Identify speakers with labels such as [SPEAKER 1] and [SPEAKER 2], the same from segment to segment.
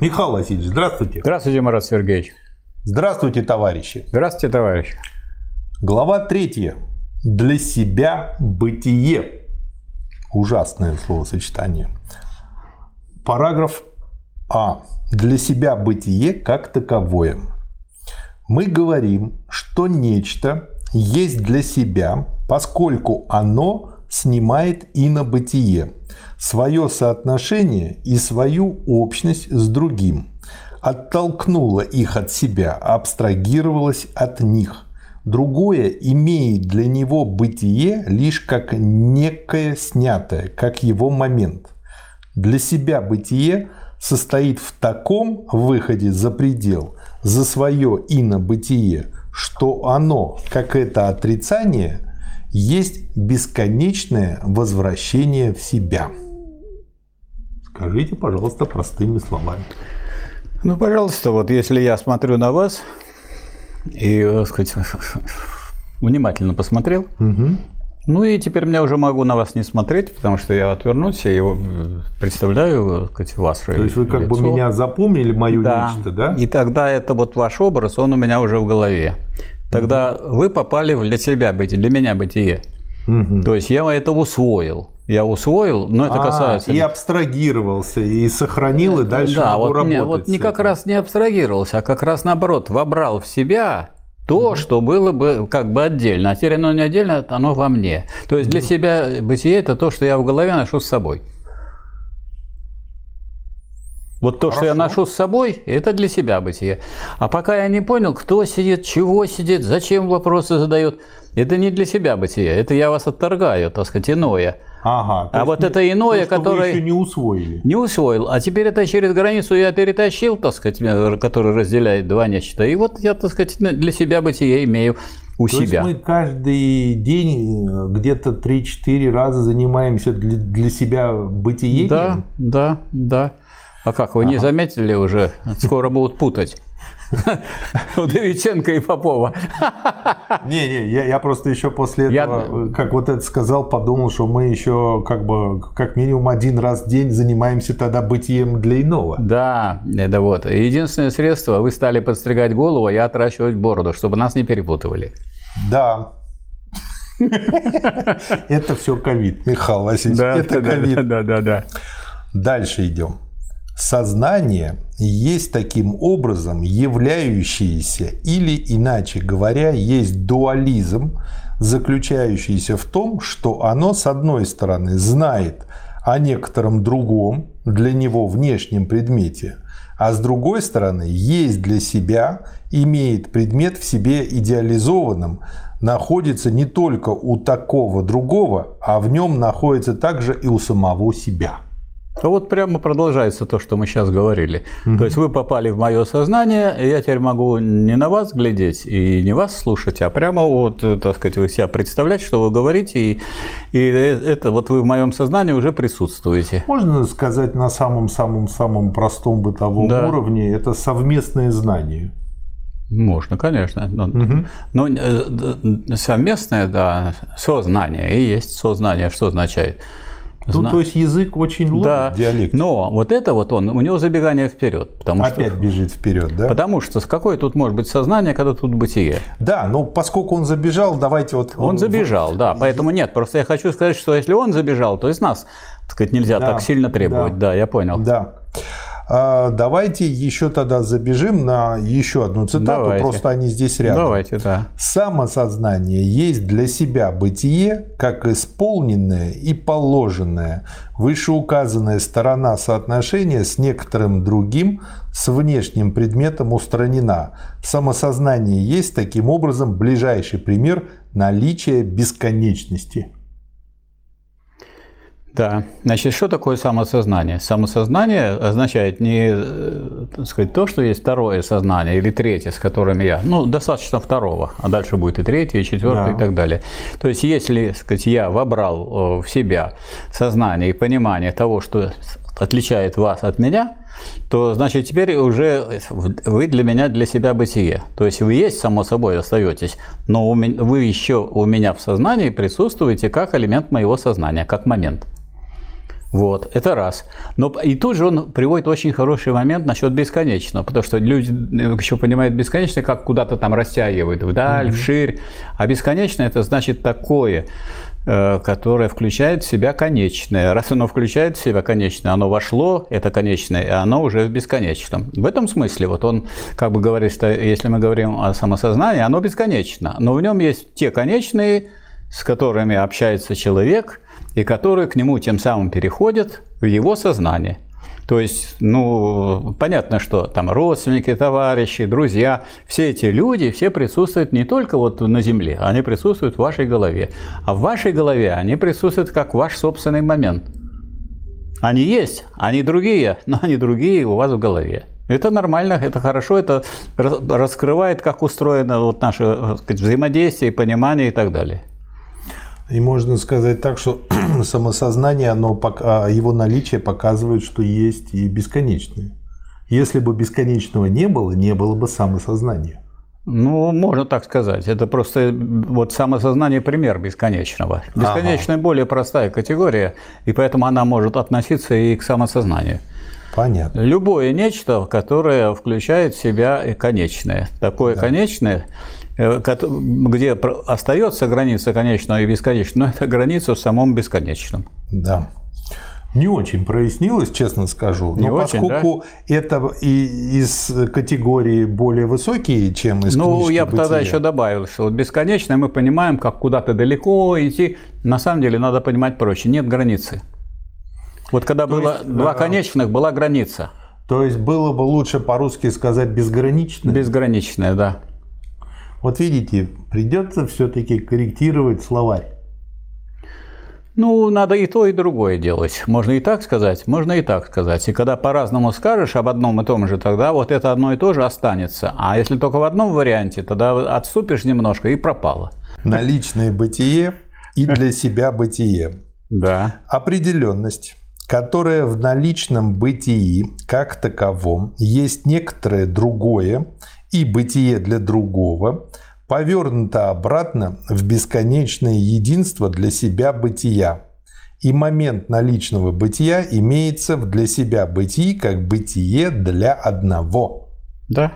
[SPEAKER 1] Михаил Васильевич, здравствуйте.
[SPEAKER 2] Здравствуйте, Марат Сергеевич.
[SPEAKER 1] Здравствуйте, товарищи.
[SPEAKER 2] Здравствуйте, товарищ.
[SPEAKER 1] Глава третья. Для себя бытие. Ужасное словосочетание. Параграф А. Для себя бытие как таковое. Мы говорим, что нечто есть для себя, поскольку оно снимает инобытие, свое соотношение и свою общность с другим, оттолкнуло их от себя, абстрагировалось от них. Другое имеет для него бытие лишь как некое снятое, как его момент. Для себя бытие состоит в таком выходе за предел, за свое инобытие, что оно, как это отрицание, есть бесконечное возвращение в себя. Скажите, пожалуйста, простыми словами.
[SPEAKER 2] Ну, пожалуйста, вот если я смотрю на вас и, так сказать, внимательно посмотрел,
[SPEAKER 1] угу.
[SPEAKER 2] ну и теперь я уже могу на вас не смотреть, потому что я отвернусь и представляю, так сказать, вас.
[SPEAKER 1] То есть вы как лицо. бы меня запомнили, мое
[SPEAKER 2] да.
[SPEAKER 1] нечто, да?
[SPEAKER 2] И тогда это вот ваш образ, он у меня уже в голове. Тогда вы попали в для себя бытие, для меня бытие. Угу. То есть я это усвоил. Я усвоил, но это а, касается...
[SPEAKER 1] И абстрагировался, и сохранил, и дальше
[SPEAKER 2] да,
[SPEAKER 1] могу
[SPEAKER 2] вот
[SPEAKER 1] работать.
[SPEAKER 2] Не, вот не как раз не абстрагировался, а как раз наоборот, вобрал в себя то, угу. что было бы как бы отдельно. А теперь оно не отдельно, оно во мне. То есть для себя бытие – это то, что я в голове ношу с собой. Вот то, Хорошо. что я ношу с собой, это для себя бытие. А пока я не понял, кто сидит, чего сидит, зачем вопросы задает, это не для себя бытие. Это я вас отторгаю, так сказать, иное.
[SPEAKER 1] Ага,
[SPEAKER 2] а вот это иное,
[SPEAKER 1] то,
[SPEAKER 2] которое...
[SPEAKER 1] еще не усвоили.
[SPEAKER 2] Не усвоил. А теперь это через границу я перетащил, так сказать, который разделяет два нечто. И вот я, так сказать, для себя бытие имею у
[SPEAKER 1] То
[SPEAKER 2] себя.
[SPEAKER 1] Есть мы каждый день э, где-то 3-4 раза занимаемся для, для себя бытием?
[SPEAKER 2] Да, да, да. А как, вы ага. не заметили уже? Скоро будут путать. Удовиченко и Попова.
[SPEAKER 1] Не-не, я, я просто еще после этого, я... как вот это сказал, подумал, что мы еще как бы как минимум один раз в день занимаемся тогда бытием для иного.
[SPEAKER 2] Да, это вот. Единственное средство, вы стали подстригать голову, а я отращивать бороду, чтобы нас не перепутывали.
[SPEAKER 1] Да, это все ковид, Михаил Васильевич. Это ковид.
[SPEAKER 2] Да, да, да.
[SPEAKER 1] Дальше идем. Сознание есть таким образом являющееся или, иначе говоря, есть дуализм, заключающийся в том, что оно, с одной стороны, знает о некотором другом, для него внешнем предмете, а с другой стороны, есть для себя, имеет предмет в себе идеализованным, находится не только у такого другого, а в нем находится также и у самого себя.
[SPEAKER 2] А вот прямо продолжается то, что мы сейчас говорили. Mm-hmm. То есть вы попали в мое сознание, и я теперь могу не на вас глядеть и не вас слушать, а прямо вот, так сказать, вы себя представлять, что вы говорите, и, и это вот вы в моем сознании уже присутствуете.
[SPEAKER 1] Можно сказать на самом-самом-самом простом бытовом да. уровне, это совместное знание.
[SPEAKER 2] Можно, конечно. Но, угу. но э, совместное, да, сознание и есть сознание. Что означает?
[SPEAKER 1] Ну, Зна... то есть язык очень ловит
[SPEAKER 2] да.
[SPEAKER 1] диалект.
[SPEAKER 2] Но вот это вот он, у него забегание вперед. Потому
[SPEAKER 1] Опять
[SPEAKER 2] что,
[SPEAKER 1] бежит вперед, да?
[SPEAKER 2] Потому что с какое тут может быть сознание, когда тут бытие?
[SPEAKER 1] Да, но поскольку он забежал, давайте вот...
[SPEAKER 2] Он забежал, да, поэтому нет, просто я хочу сказать, что если он забежал, то из нас, так сказать, нельзя да, так сильно требовать. Да, да я понял.
[SPEAKER 1] Да. А, давайте еще тогда забежим на еще одну цитату, Давайте. просто они здесь рядом.
[SPEAKER 2] Давайте, да.
[SPEAKER 1] Самосознание есть для себя бытие, как исполненное и положенное, вышеуказанная сторона соотношения с некоторым другим, с внешним предметом устранена. Самосознание есть таким образом ближайший пример наличия бесконечности.
[SPEAKER 2] Да. Значит, что такое самосознание? Самосознание означает не э, так сказать, то, что есть второе сознание или третье, с которым я, ну, достаточно второго, а дальше будет и третье, и четвертое, да. и так далее. То есть, если, сказать, я вобрал в себя сознание и понимание того, что отличает вас от меня, то значит теперь уже вы для меня, для себя бытие. То есть вы есть, само собой, остаетесь, но вы еще у меня в сознании присутствуете как элемент моего сознания, как момент. Вот, это раз. Но и тут же он приводит очень хороший момент насчет бесконечного, потому что люди э, еще понимают бесконечное, как куда-то там растягивают вдаль, mm-hmm. вширь. А бесконечное это значит такое, э, которое включает в себя конечное. Раз оно включает в себя конечное, оно вошло, это конечное, и оно уже в бесконечном. В этом смысле, вот он как бы говорит, что если мы говорим о самосознании, оно бесконечно, но в нем есть те конечные, с которыми общается человек – и которые к нему тем самым переходят в его сознание. То есть, ну, понятно, что там родственники, товарищи, друзья, все эти люди, все присутствуют не только вот на Земле, они присутствуют в вашей голове. А в вашей голове они присутствуют как ваш собственный момент. Они есть, они другие, но они другие у вас в голове. Это нормально, это хорошо, это раскрывает, как устроено вот наше сказать, взаимодействие, понимание и так далее.
[SPEAKER 1] И можно сказать так, что самосознание, оно, а, его наличие показывает, что есть и бесконечное. Если бы бесконечного не было, не было бы самосознания.
[SPEAKER 2] Ну, можно так сказать. Это просто вот самосознание пример бесконечного. Бесконечная ага. более простая категория, и поэтому она может относиться и к самосознанию.
[SPEAKER 1] Понятно.
[SPEAKER 2] Любое нечто, которое включает в себя конечное. Такое да. конечное где остается граница конечного и бесконечного, но это граница в самом бесконечном.
[SPEAKER 1] Да. Не очень прояснилось, честно скажу. Не но очень, поскольку да? это и из категории более высокие, чем из
[SPEAKER 2] Ну, я бы тогда еще добавил, что вот бесконечное мы понимаем, как куда-то далеко идти. На самом деле надо понимать проще. Нет границы. Вот когда То было есть, два конечных, была граница.
[SPEAKER 1] То есть было бы лучше по-русски сказать безграничное?
[SPEAKER 2] Безграничное, да.
[SPEAKER 1] Вот видите, придется все-таки корректировать словарь.
[SPEAKER 2] Ну, надо и то, и другое делать. Можно и так сказать, можно и так сказать. И когда по-разному скажешь об одном и том же, тогда вот это одно и то же останется. А если только в одном варианте, тогда отступишь немножко и пропало.
[SPEAKER 1] Наличное бытие и для себя бытие.
[SPEAKER 2] Да.
[SPEAKER 1] Определенность которая в наличном бытии как таковом есть некоторое другое и бытие для другого, повернуто обратно в бесконечное единство для себя бытия. И момент наличного бытия имеется в для себя бытии как бытие для одного.
[SPEAKER 2] Да.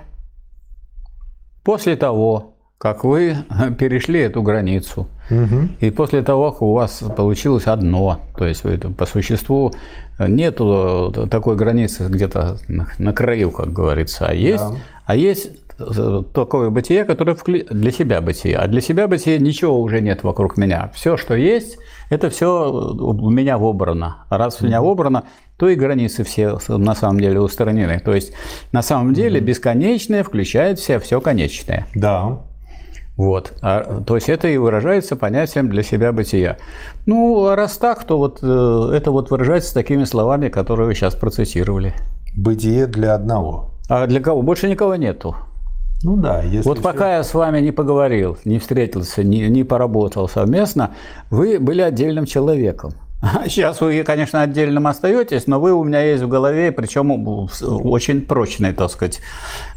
[SPEAKER 2] После того, как вы перешли эту границу, угу. и после того, как у вас получилось одно, то есть вы по существу нету такой границы где-то на краю, как говорится, а есть, да. а есть такое бытие, которое для себя бытие. А для себя бытие ничего уже нет вокруг меня. Все, что есть, это все у меня вобрано. А раз у меня вобрано, то и границы все на самом деле устранены. То есть на самом деле бесконечное включает в себя все конечное.
[SPEAKER 1] Да.
[SPEAKER 2] Вот. А, то есть это и выражается понятием для себя бытия. Ну, а раз так, то вот э, это вот выражается такими словами, которые вы сейчас процитировали.
[SPEAKER 1] Бытие для одного.
[SPEAKER 2] А для кого? Больше никого нету.
[SPEAKER 1] Ну да.
[SPEAKER 2] Если вот все... пока я с вами не поговорил, не встретился, не, не поработал совместно, вы были отдельным человеком. Сейчас вы, конечно, отдельным остаетесь, но вы у меня есть в голове, причем в очень прочной, так сказать,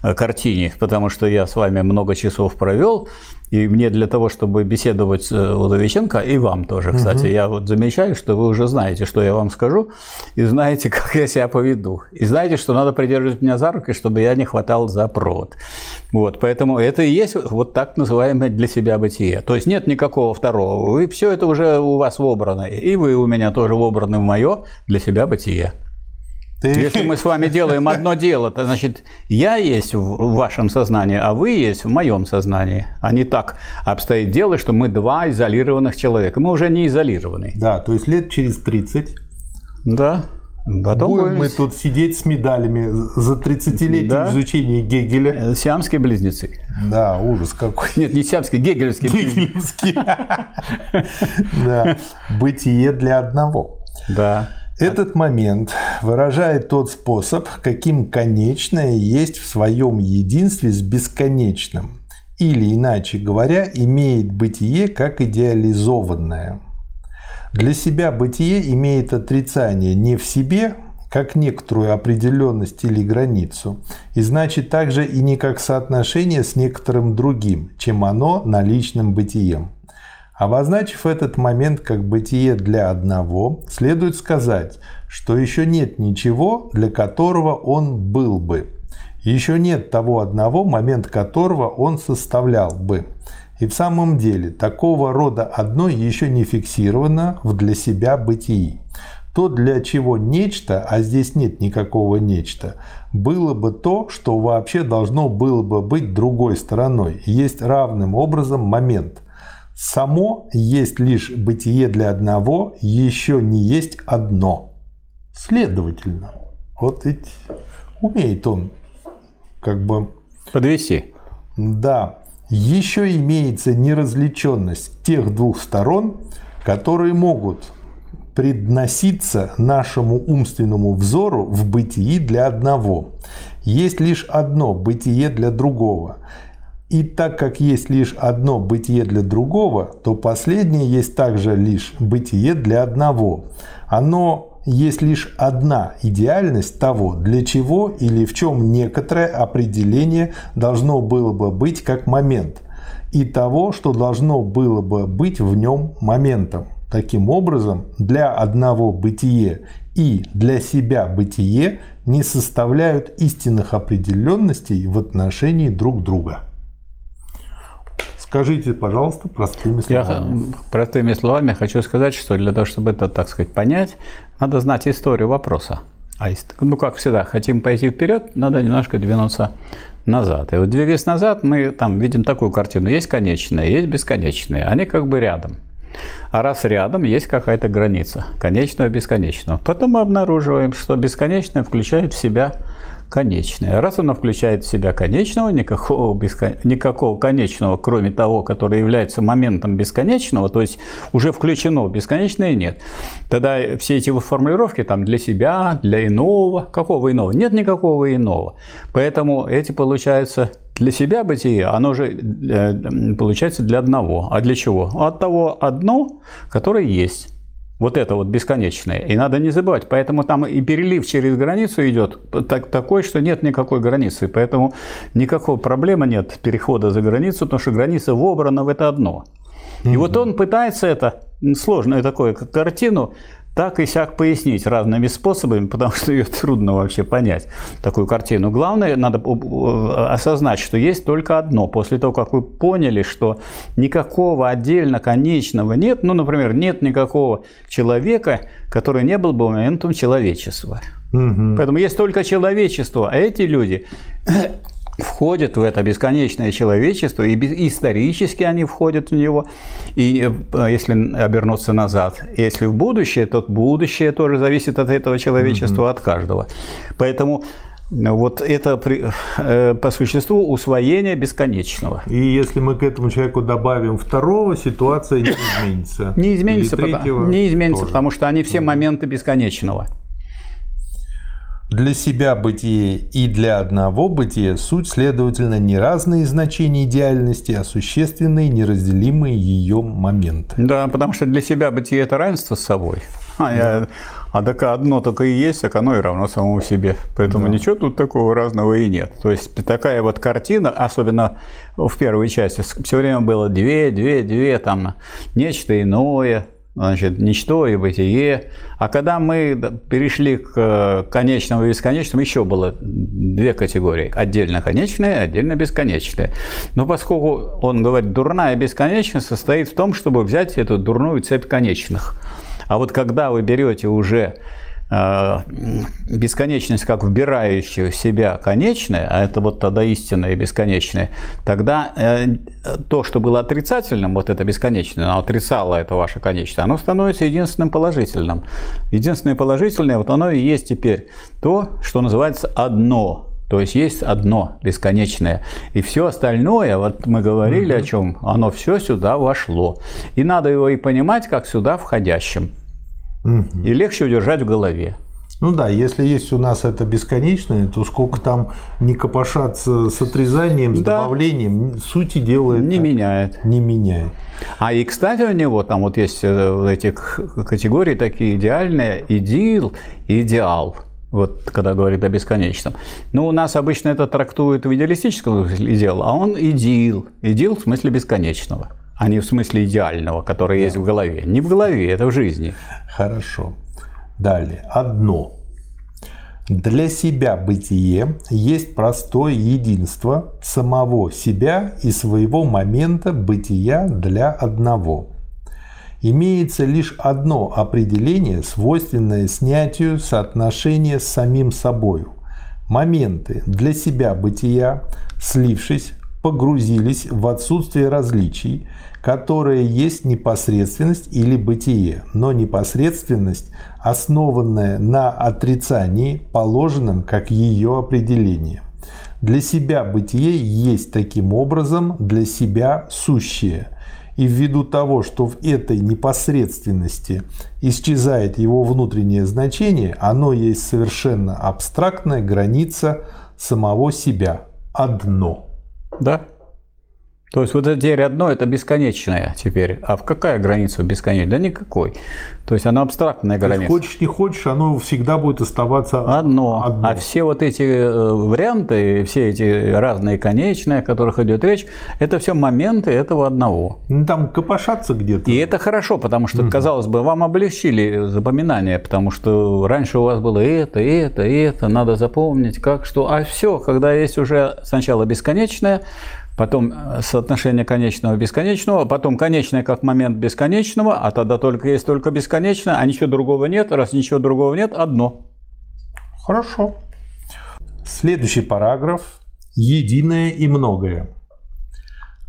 [SPEAKER 2] картине, потому что я с вами много часов провел, и мне для того, чтобы беседовать с э, Удовиченко, и вам тоже, кстати, угу. я вот замечаю, что вы уже знаете, что я вам скажу, и знаете, как я себя поведу. И знаете, что надо придерживать меня за руки, чтобы я не хватал за провод. Вот, поэтому это и есть вот так называемое для себя бытие. То есть нет никакого второго. Вы, все это уже у вас вобрано. И вы у меня тоже вобраны в мое для себя бытие. Ты... Если мы с вами делаем одно дело, то значит я есть в вашем сознании, а вы есть в моем сознании. А не так обстоит дело, что мы два изолированных человека. Мы уже не изолированы.
[SPEAKER 1] Да, то есть лет через 30.
[SPEAKER 2] Да.
[SPEAKER 1] Потом будем, будем мы тут сидеть с медалями за 30-летие да. изучения Гегеля.
[SPEAKER 2] Э, сиамские близнецы.
[SPEAKER 1] Да, ужас какой.
[SPEAKER 2] Нет, не сиамские, гегелевские.
[SPEAKER 1] Гегелевские. Да. Бытие для одного.
[SPEAKER 2] Да.
[SPEAKER 1] Этот момент выражает тот способ, каким конечное есть в своем единстве с бесконечным, или, иначе говоря, имеет бытие как идеализованное. Для себя бытие имеет отрицание не в себе, как некоторую определенность или границу, и значит также и не как соотношение с некоторым другим, чем оно наличным бытием. Обозначив этот момент как бытие для одного, следует сказать, что еще нет ничего, для которого он был бы. Еще нет того одного, момент которого он составлял бы. И в самом деле такого рода одно еще не фиксировано в для себя бытии. То, для чего нечто, а здесь нет никакого нечто, было бы то, что вообще должно было бы быть другой стороной, есть равным образом момент. Само есть лишь бытие для одного, еще не есть одно. Следовательно, вот ведь умеет он как бы...
[SPEAKER 2] Подвести.
[SPEAKER 1] Да. Еще имеется неразличенность тех двух сторон, которые могут предноситься нашему умственному взору в бытии для одного. Есть лишь одно бытие для другого. И так как есть лишь одно бытие для другого, то последнее есть также лишь бытие для одного. Оно есть лишь одна идеальность того, для чего или в чем некоторое определение должно было бы быть как момент, и того, что должно было бы быть в нем моментом. Таким образом, для одного бытие и для себя бытие не составляют истинных определенностей в отношении друг друга. Скажите, пожалуйста, простыми словами.
[SPEAKER 2] Я простыми словами хочу сказать, что для того, чтобы это, так сказать, понять, надо знать историю вопроса. А ну, как всегда, хотим пойти вперед, надо немножко двинуться назад. И вот двигаясь назад, мы там видим такую картину. Есть конечные, есть бесконечные. Они как бы рядом. А раз рядом, есть какая-то граница, конечного бесконечного. Потом мы обнаруживаем, что бесконечное включает в себя конечное. Раз оно включает в себя конечного, никакого, бескон... никакого конечного, кроме того, который является моментом бесконечного, то есть уже включено бесконечное, нет. Тогда все эти формулировки там для себя, для иного, какого иного? Нет никакого иного. Поэтому эти, получается, для себя бытие, оно же э, получается для одного. А для чего? От того одно, которое есть. Вот это вот бесконечное. И надо не забывать. Поэтому там и перелив через границу идет так, такой, что нет никакой границы. Поэтому никакой проблемы нет перехода за границу, потому что граница вобрана в это одно. И вот он пытается это сложную такую картину так и сяк пояснить разными способами, потому что ее трудно вообще понять, такую картину. Главное, надо осознать, что есть только одно. После того, как вы поняли, что никакого отдельно конечного нет, ну, например, нет никакого человека, который не был бы моментом человечества. Угу. Поэтому есть только человечество, а эти люди входят в это бесконечное человечество, и исторически они входят в него, и э, если обернуться назад, если в будущее, то будущее тоже зависит от этого человечества, mm-hmm. от каждого. Поэтому ну, вот это э, по существу усвоение бесконечного.
[SPEAKER 1] И если мы к этому человеку добавим второго, ситуация не изменится.
[SPEAKER 2] Не изменится, потому, не изменится тоже. потому что они все моменты бесконечного.
[SPEAKER 1] Для себя бытие и для одного бытия суть, следовательно, не разные значения идеальности, а существенные, неразделимые ее моменты.
[SPEAKER 2] Да, потому что для себя бытие – это равенство с собой. А, я, а так одно только и есть, так оно и равно самому себе. Поэтому да. ничего тут такого разного и нет. То есть такая вот картина, особенно в первой части, все время было две, две, две, там нечто иное, значит, ничто и бытие. А когда мы перешли к э, конечному и бесконечному, еще было две категории. Отдельно конечное, отдельно бесконечное. Но поскольку он говорит, дурная бесконечность состоит в том, чтобы взять эту дурную цепь конечных. А вот когда вы берете уже бесконечность как вбирающая в себя конечное, а это вот тогда истинное и бесконечное, тогда э, то, что было отрицательным, вот это бесконечное, оно отрицало это ваше конечное, оно становится единственным положительным. Единственное положительное, вот оно и есть теперь то, что называется одно. То есть есть одно бесконечное. И все остальное, вот мы говорили mm-hmm. о чем, оно все сюда вошло. И надо его и понимать как сюда входящим. И легче удержать в голове.
[SPEAKER 1] Ну да, если есть у нас это бесконечное, то сколько там не копошаться с отрезанием, с да. добавлением, сути дела
[SPEAKER 2] не меняет.
[SPEAKER 1] Не меняет.
[SPEAKER 2] А и, кстати, у него там вот есть э, эти категории такие идеальные, идеал, идеал. Вот когда говорит о бесконечном. Но у нас обычно это трактует в идеалистическом идеал, а он идеал. Идеал в смысле бесконечного. А не в смысле идеального, который да. есть в голове. Не в голове, это в жизни.
[SPEAKER 1] Хорошо. Далее. Одно. Для себя бытие есть простое единство самого себя и своего момента бытия для одного. Имеется лишь одно определение, свойственное снятию соотношения с самим собою. Моменты для себя бытия, слившись, погрузились в отсутствие различий, которое есть непосредственность или бытие, но непосредственность, основанная на отрицании, положенном как ее определение. Для себя бытие есть таким образом для себя сущее. И ввиду того, что в этой непосредственности исчезает его внутреннее значение, оно есть совершенно абстрактная граница самого себя. Одно.
[SPEAKER 2] Да. То есть вот это теперь одно, это бесконечное теперь. А в какая граница бесконечная? Да никакой. То есть оно абстрактная граница.
[SPEAKER 1] хочешь не хочешь, оно всегда будет оставаться
[SPEAKER 2] одно. одно. А все вот эти э, варианты, все эти разные конечные, о которых идет речь, это все моменты этого одного.
[SPEAKER 1] Ну, там копошаться где-то.
[SPEAKER 2] И это хорошо, потому что, угу. казалось бы, вам облегчили запоминание, потому что раньше у вас было это, это, это, надо запомнить, как что. А все, когда есть уже сначала бесконечное, потом э, соотношение конечного бесконечного, потом конечное как момент бесконечного, а тогда только есть только бесконечное, а ничего другого нет. Раз ничего другого нет, одно.
[SPEAKER 1] Хорошо. Следующий параграф. Единое и многое.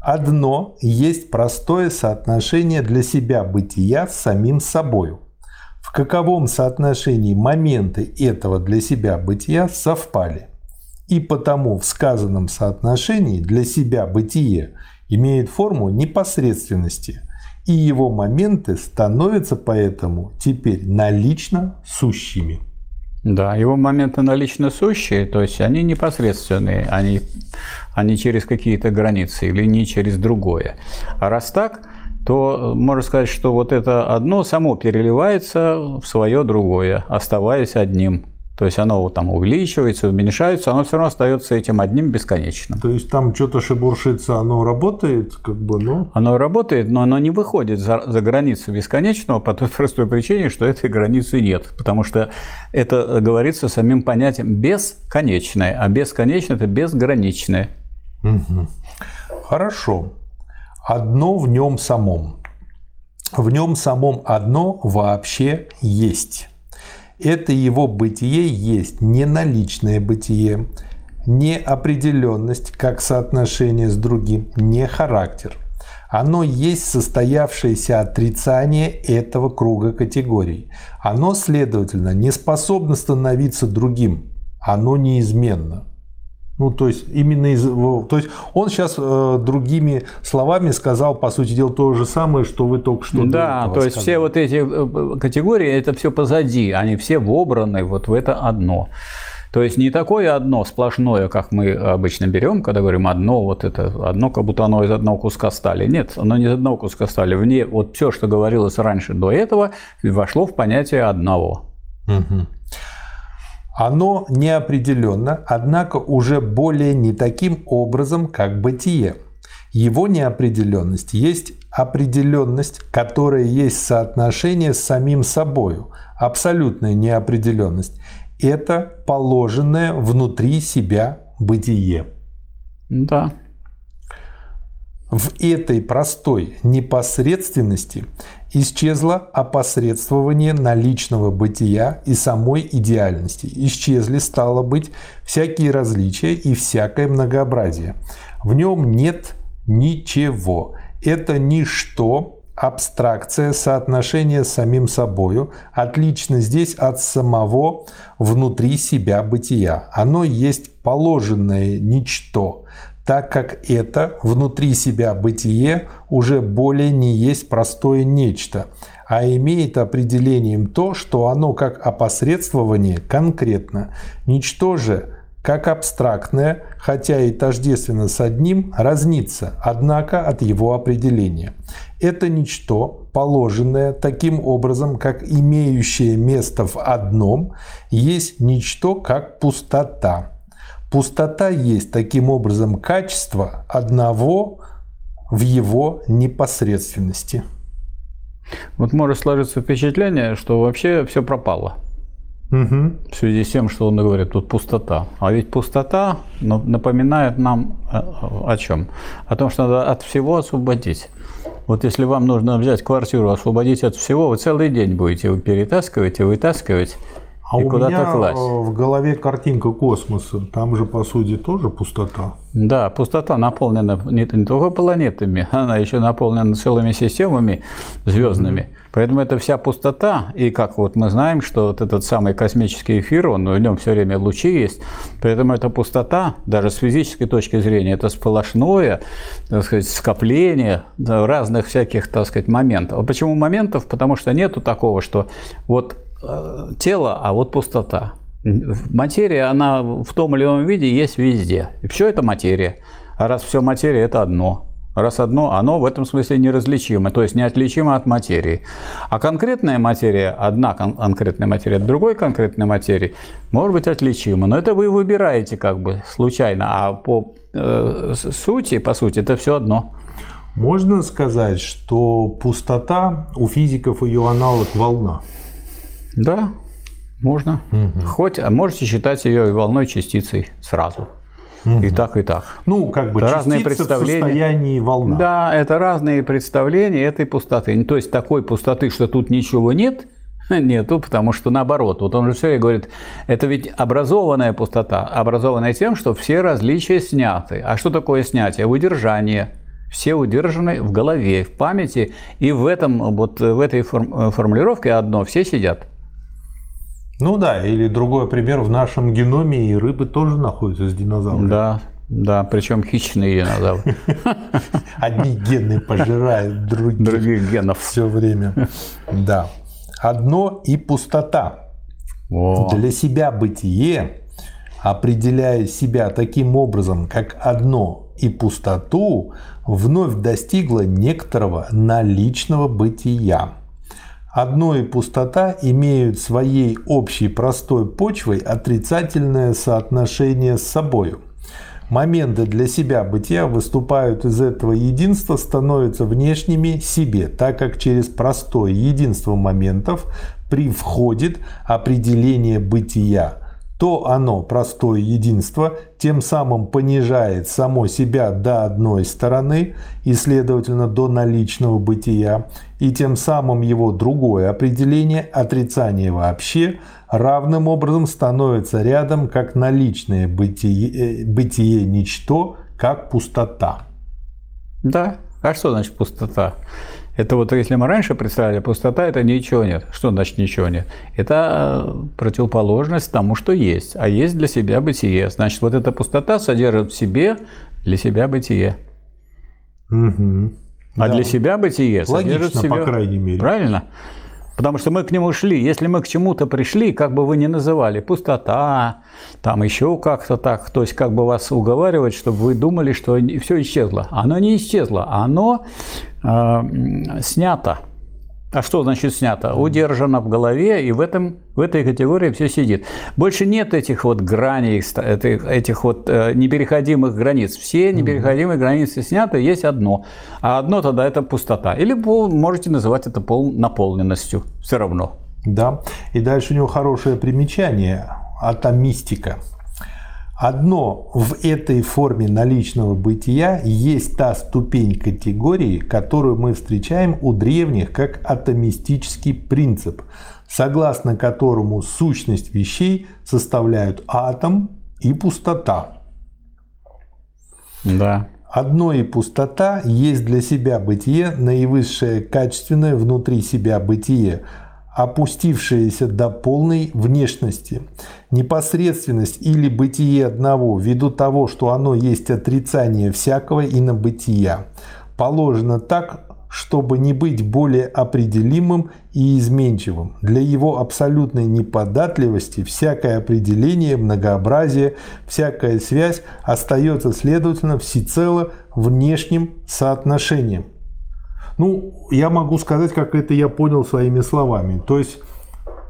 [SPEAKER 1] Одно есть простое соотношение для себя бытия с самим собою. В каковом соотношении моменты этого для себя бытия совпали – и потому в сказанном соотношении для себя бытие имеет форму непосредственности, и его моменты становятся поэтому теперь налично сущими.
[SPEAKER 2] Да, его моменты налично сущие, то есть они непосредственные, они, они через какие-то границы или не через другое. А раз так, то можно сказать, что вот это одно само переливается в свое другое, оставаясь одним. То есть оно там увеличивается, уменьшается, оно все равно остается этим одним бесконечным.
[SPEAKER 1] То есть там что-то шебуршится, оно работает, как бы, ну?
[SPEAKER 2] Оно работает, но оно не выходит за, за границу бесконечного по той простой причине, что этой границы нет. Потому что это говорится самим понятием бесконечное, а бесконечное – это безграничное.
[SPEAKER 1] Угу. Хорошо. Одно в нем самом. В нем самом одно вообще есть это его бытие есть не наличное бытие, не определенность как соотношение с другим, не характер. Оно есть состоявшееся отрицание этого круга категорий. Оно, следовательно, не способно становиться другим. Оно неизменно. Ну, то есть, именно из... То есть, он сейчас э, другими словами сказал, по сути дела, то же самое, что вы только что
[SPEAKER 2] Да, то есть, сказали. все вот эти э, категории, это все позади, они все вобраны вот в это одно. То есть не такое одно сплошное, как мы обычно берем, когда говорим одно, вот это одно, как будто оно из одного куска стали. Нет, оно не из одного куска стали. В ней вот все, что говорилось раньше до этого, вошло в понятие одного.
[SPEAKER 1] Угу. Оно неопределенно, однако уже более не таким образом, как бытие. Его неопределенность есть определенность, которая есть соотношение с самим собою. Абсолютная неопределенность – это положенное внутри себя бытие.
[SPEAKER 2] Да.
[SPEAKER 1] В этой простой непосредственности Исчезло опосредствование наличного бытия и самой идеальности. Исчезли, стало быть, всякие различия и всякое многообразие. В нем нет ничего. Это ничто, абстракция, соотношение с самим собою, отлично здесь от самого внутри себя бытия. Оно есть положенное ничто, так как это внутри себя бытие уже более не есть простое нечто, а имеет определением то, что оно как опосредствование конкретно. Ничто же, как абстрактное, хотя и тождественно с одним, разнится, однако от его определения. Это ничто, положенное таким образом, как имеющее место в одном, есть ничто, как пустота. Пустота есть таким образом качество одного в его непосредственности.
[SPEAKER 2] Вот может сложиться впечатление, что вообще все пропало. Угу. В связи с тем, что он говорит, тут пустота. А ведь пустота напоминает нам э, о чем? О том, что надо от всего освободить. Вот если вам нужно взять квартиру, освободить от всего, вы целый день будете перетаскивать и вытаскивать.
[SPEAKER 1] А и у меня класть. в голове картинка космоса. Там же, по сути, тоже пустота.
[SPEAKER 2] Да, пустота наполнена не, не только планетами, она еще наполнена целыми системами звездными. Mm-hmm. Поэтому это вся пустота, и как вот мы знаем, что вот этот самый космический эфир, он, в нем все время лучи есть, поэтому эта пустота, даже с физической точки зрения, это сплошное так сказать, скопление разных всяких так сказать, моментов. А почему моментов? Потому что нету такого, что вот э, тело, а вот пустота. Материя, она в том или ином виде есть везде. И все это материя. А раз все материя, это одно. Раз одно, оно в этом смысле неразличимо, то есть неотличимо от материи. А конкретная материя, одна кон- конкретная материя от другой конкретной материи, может быть отличима. Но это вы выбираете как бы случайно, а по э, сути, по сути, это все одно.
[SPEAKER 1] Можно сказать, что пустота у физиков ее аналог волна.
[SPEAKER 2] Да, можно. Угу. Хоть, а можете считать ее волной частицей сразу. Угу. И так, и так.
[SPEAKER 1] Ну, как бы разные представления. в состоянии волна.
[SPEAKER 2] Да, это разные представления этой пустоты. То есть такой пустоты, что тут ничего нет, нету, потому что наоборот. Вот он же все время говорит, это ведь образованная пустота, образованная тем, что все различия сняты. А что такое снятие? Удержание. Все удержаны в голове, в памяти, и в, этом, вот, в этой формулировке одно все сидят.
[SPEAKER 1] Ну да, или другой пример, в нашем геноме и рыбы тоже находятся с динозаврами.
[SPEAKER 2] Да, да, причем хищные динозавры.
[SPEAKER 1] Одни гены пожирают других,
[SPEAKER 2] других генов
[SPEAKER 1] все время. Да. Одно и пустота. О. Для себя бытие, определяя себя таким образом, как одно и пустоту, вновь достигла некоторого наличного бытия одно и пустота имеют своей общей простой почвой отрицательное соотношение с собою. Моменты для себя бытия выступают из этого единства, становятся внешними себе, так как через простое единство моментов при входит определение бытия – то оно, простое единство, тем самым понижает само себя до одной стороны и, следовательно, до наличного бытия, и тем самым его другое определение, отрицание вообще, равным образом становится рядом как наличное бытие, э, бытие ничто, как пустота.
[SPEAKER 2] Да, а что значит пустота? Это вот если мы раньше представляли, пустота – это ничего нет. Что значит ничего нет? Это э, противоположность тому, что есть. А есть для себя бытие. Значит, вот эта пустота содержит в себе для себя бытие. Угу. А да. для себя бытие
[SPEAKER 1] Логично,
[SPEAKER 2] содержит в себе…
[SPEAKER 1] по крайней мере.
[SPEAKER 2] Правильно? Потому что мы к нему шли. Если мы к чему-то пришли, как бы вы ни называли, пустота, там еще как-то так, то есть как бы вас уговаривать, чтобы вы думали, что все исчезло. Оно не исчезло, оно э, снято. А что значит снято? Удержано в голове, и в, этом, в этой категории все сидит. Больше нет этих вот граней, этих, этих вот э, непереходимых границ. Все непереходимые границы сняты, есть одно. А одно тогда это пустота. Или пол, можете называть это пол наполненностью. Все равно.
[SPEAKER 1] Да. И дальше у него хорошее примечание. Атомистика. Одно в этой форме наличного бытия есть та ступень категории, которую мы встречаем у древних как атомистический принцип, согласно которому сущность вещей составляют атом и пустота.
[SPEAKER 2] Да.
[SPEAKER 1] Одно и пустота есть для себя бытие, наивысшее качественное внутри себя бытие – опустившееся до полной внешности. Непосредственность или бытие одного, ввиду того, что оно есть отрицание всякого инобытия, положено так, чтобы не быть более определимым и изменчивым. Для его абсолютной неподатливости всякое определение, многообразие, всякая связь остается, следовательно, всецело внешним соотношением. Ну, я могу сказать, как это я понял своими словами. То есть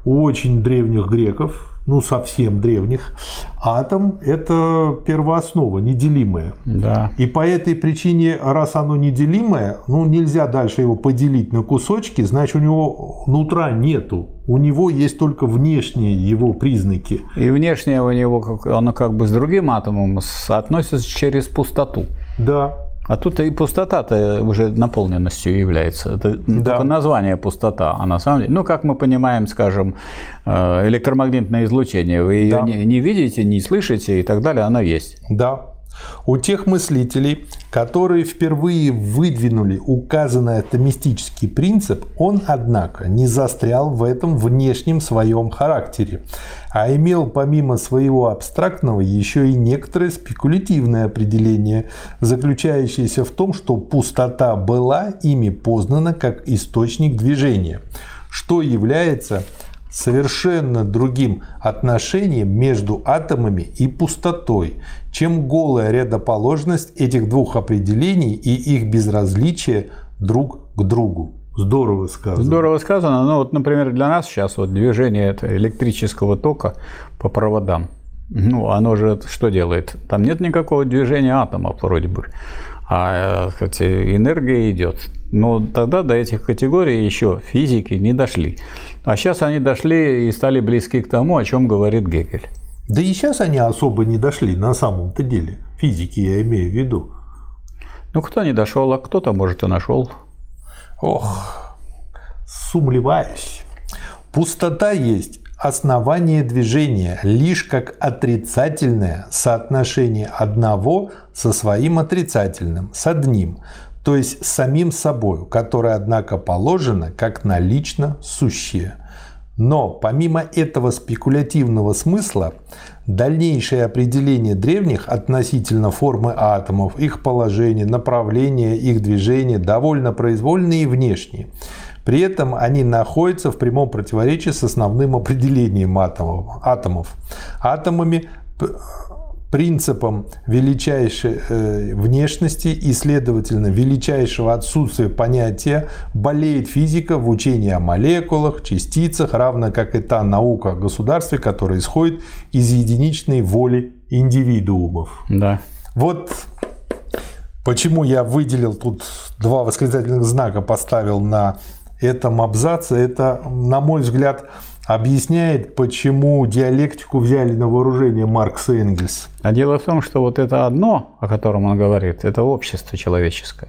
[SPEAKER 1] у очень древних греков ну, совсем древних, атом – это первооснова, неделимая.
[SPEAKER 2] Да.
[SPEAKER 1] И по этой причине, раз оно неделимое, ну, нельзя дальше его поделить на кусочки, значит, у него нутра нету. У него есть только внешние его признаки.
[SPEAKER 2] И внешнее у него, оно как бы с другим атомом соотносится через пустоту.
[SPEAKER 1] Да,
[SPEAKER 2] А тут и пустота-то уже наполненностью является. Это
[SPEAKER 1] Да.
[SPEAKER 2] только название пустота, а на самом деле, ну, как мы понимаем, скажем, э, электромагнитное излучение, вы ее
[SPEAKER 1] Да.
[SPEAKER 2] не, не видите, не слышите и так далее, оно есть.
[SPEAKER 1] Да. У тех мыслителей, которые впервые выдвинули указанный атомистический принцип, он, однако, не застрял в этом внешнем своем характере, а имел помимо своего абстрактного еще и некоторое спекулятивное определение, заключающееся в том, что пустота была ими познана как источник движения, что является совершенно другим отношением между атомами и пустотой, чем голая рядоположность этих двух определений и их безразличие друг к другу. Здорово сказано.
[SPEAKER 2] Здорово сказано. Ну, вот, например, для нас сейчас вот движение электрического тока по проводам. Ну, оно же что делает? Там нет никакого движения атомов вроде бы. А сказать, энергия идет. Но тогда до этих категорий еще физики не дошли. А сейчас они дошли и стали близки к тому, о чем говорит Гегель.
[SPEAKER 1] Да и сейчас они особо не дошли на самом-то деле. Физики я имею в виду.
[SPEAKER 2] Ну, кто не дошел, а кто-то, может, и нашел.
[SPEAKER 1] Ох, сумлеваюсь. Пустота есть основание движения лишь как отрицательное соотношение одного со своим отрицательным, с одним, то есть самим собой, которое, однако, положено как налично сущее. Но помимо этого спекулятивного смысла, дальнейшее определение древних относительно формы атомов, их положения, направления их движения довольно произвольные и внешние. При этом они находятся в прямом противоречии с основным определением атомов. атомов. Атомами принципом величайшей э, внешности и, следовательно, величайшего отсутствия понятия болеет физика в учении о молекулах, частицах, равно как и та наука о государстве, которая исходит из единичной воли индивидуумов.
[SPEAKER 2] Да.
[SPEAKER 1] Вот почему я выделил тут два восклицательных знака, поставил на этом абзаце. Это, на мой взгляд, объясняет, почему диалектику взяли на вооружение Маркс и Энгельс.
[SPEAKER 2] А дело в том, что вот это одно, о котором он говорит, это общество человеческое.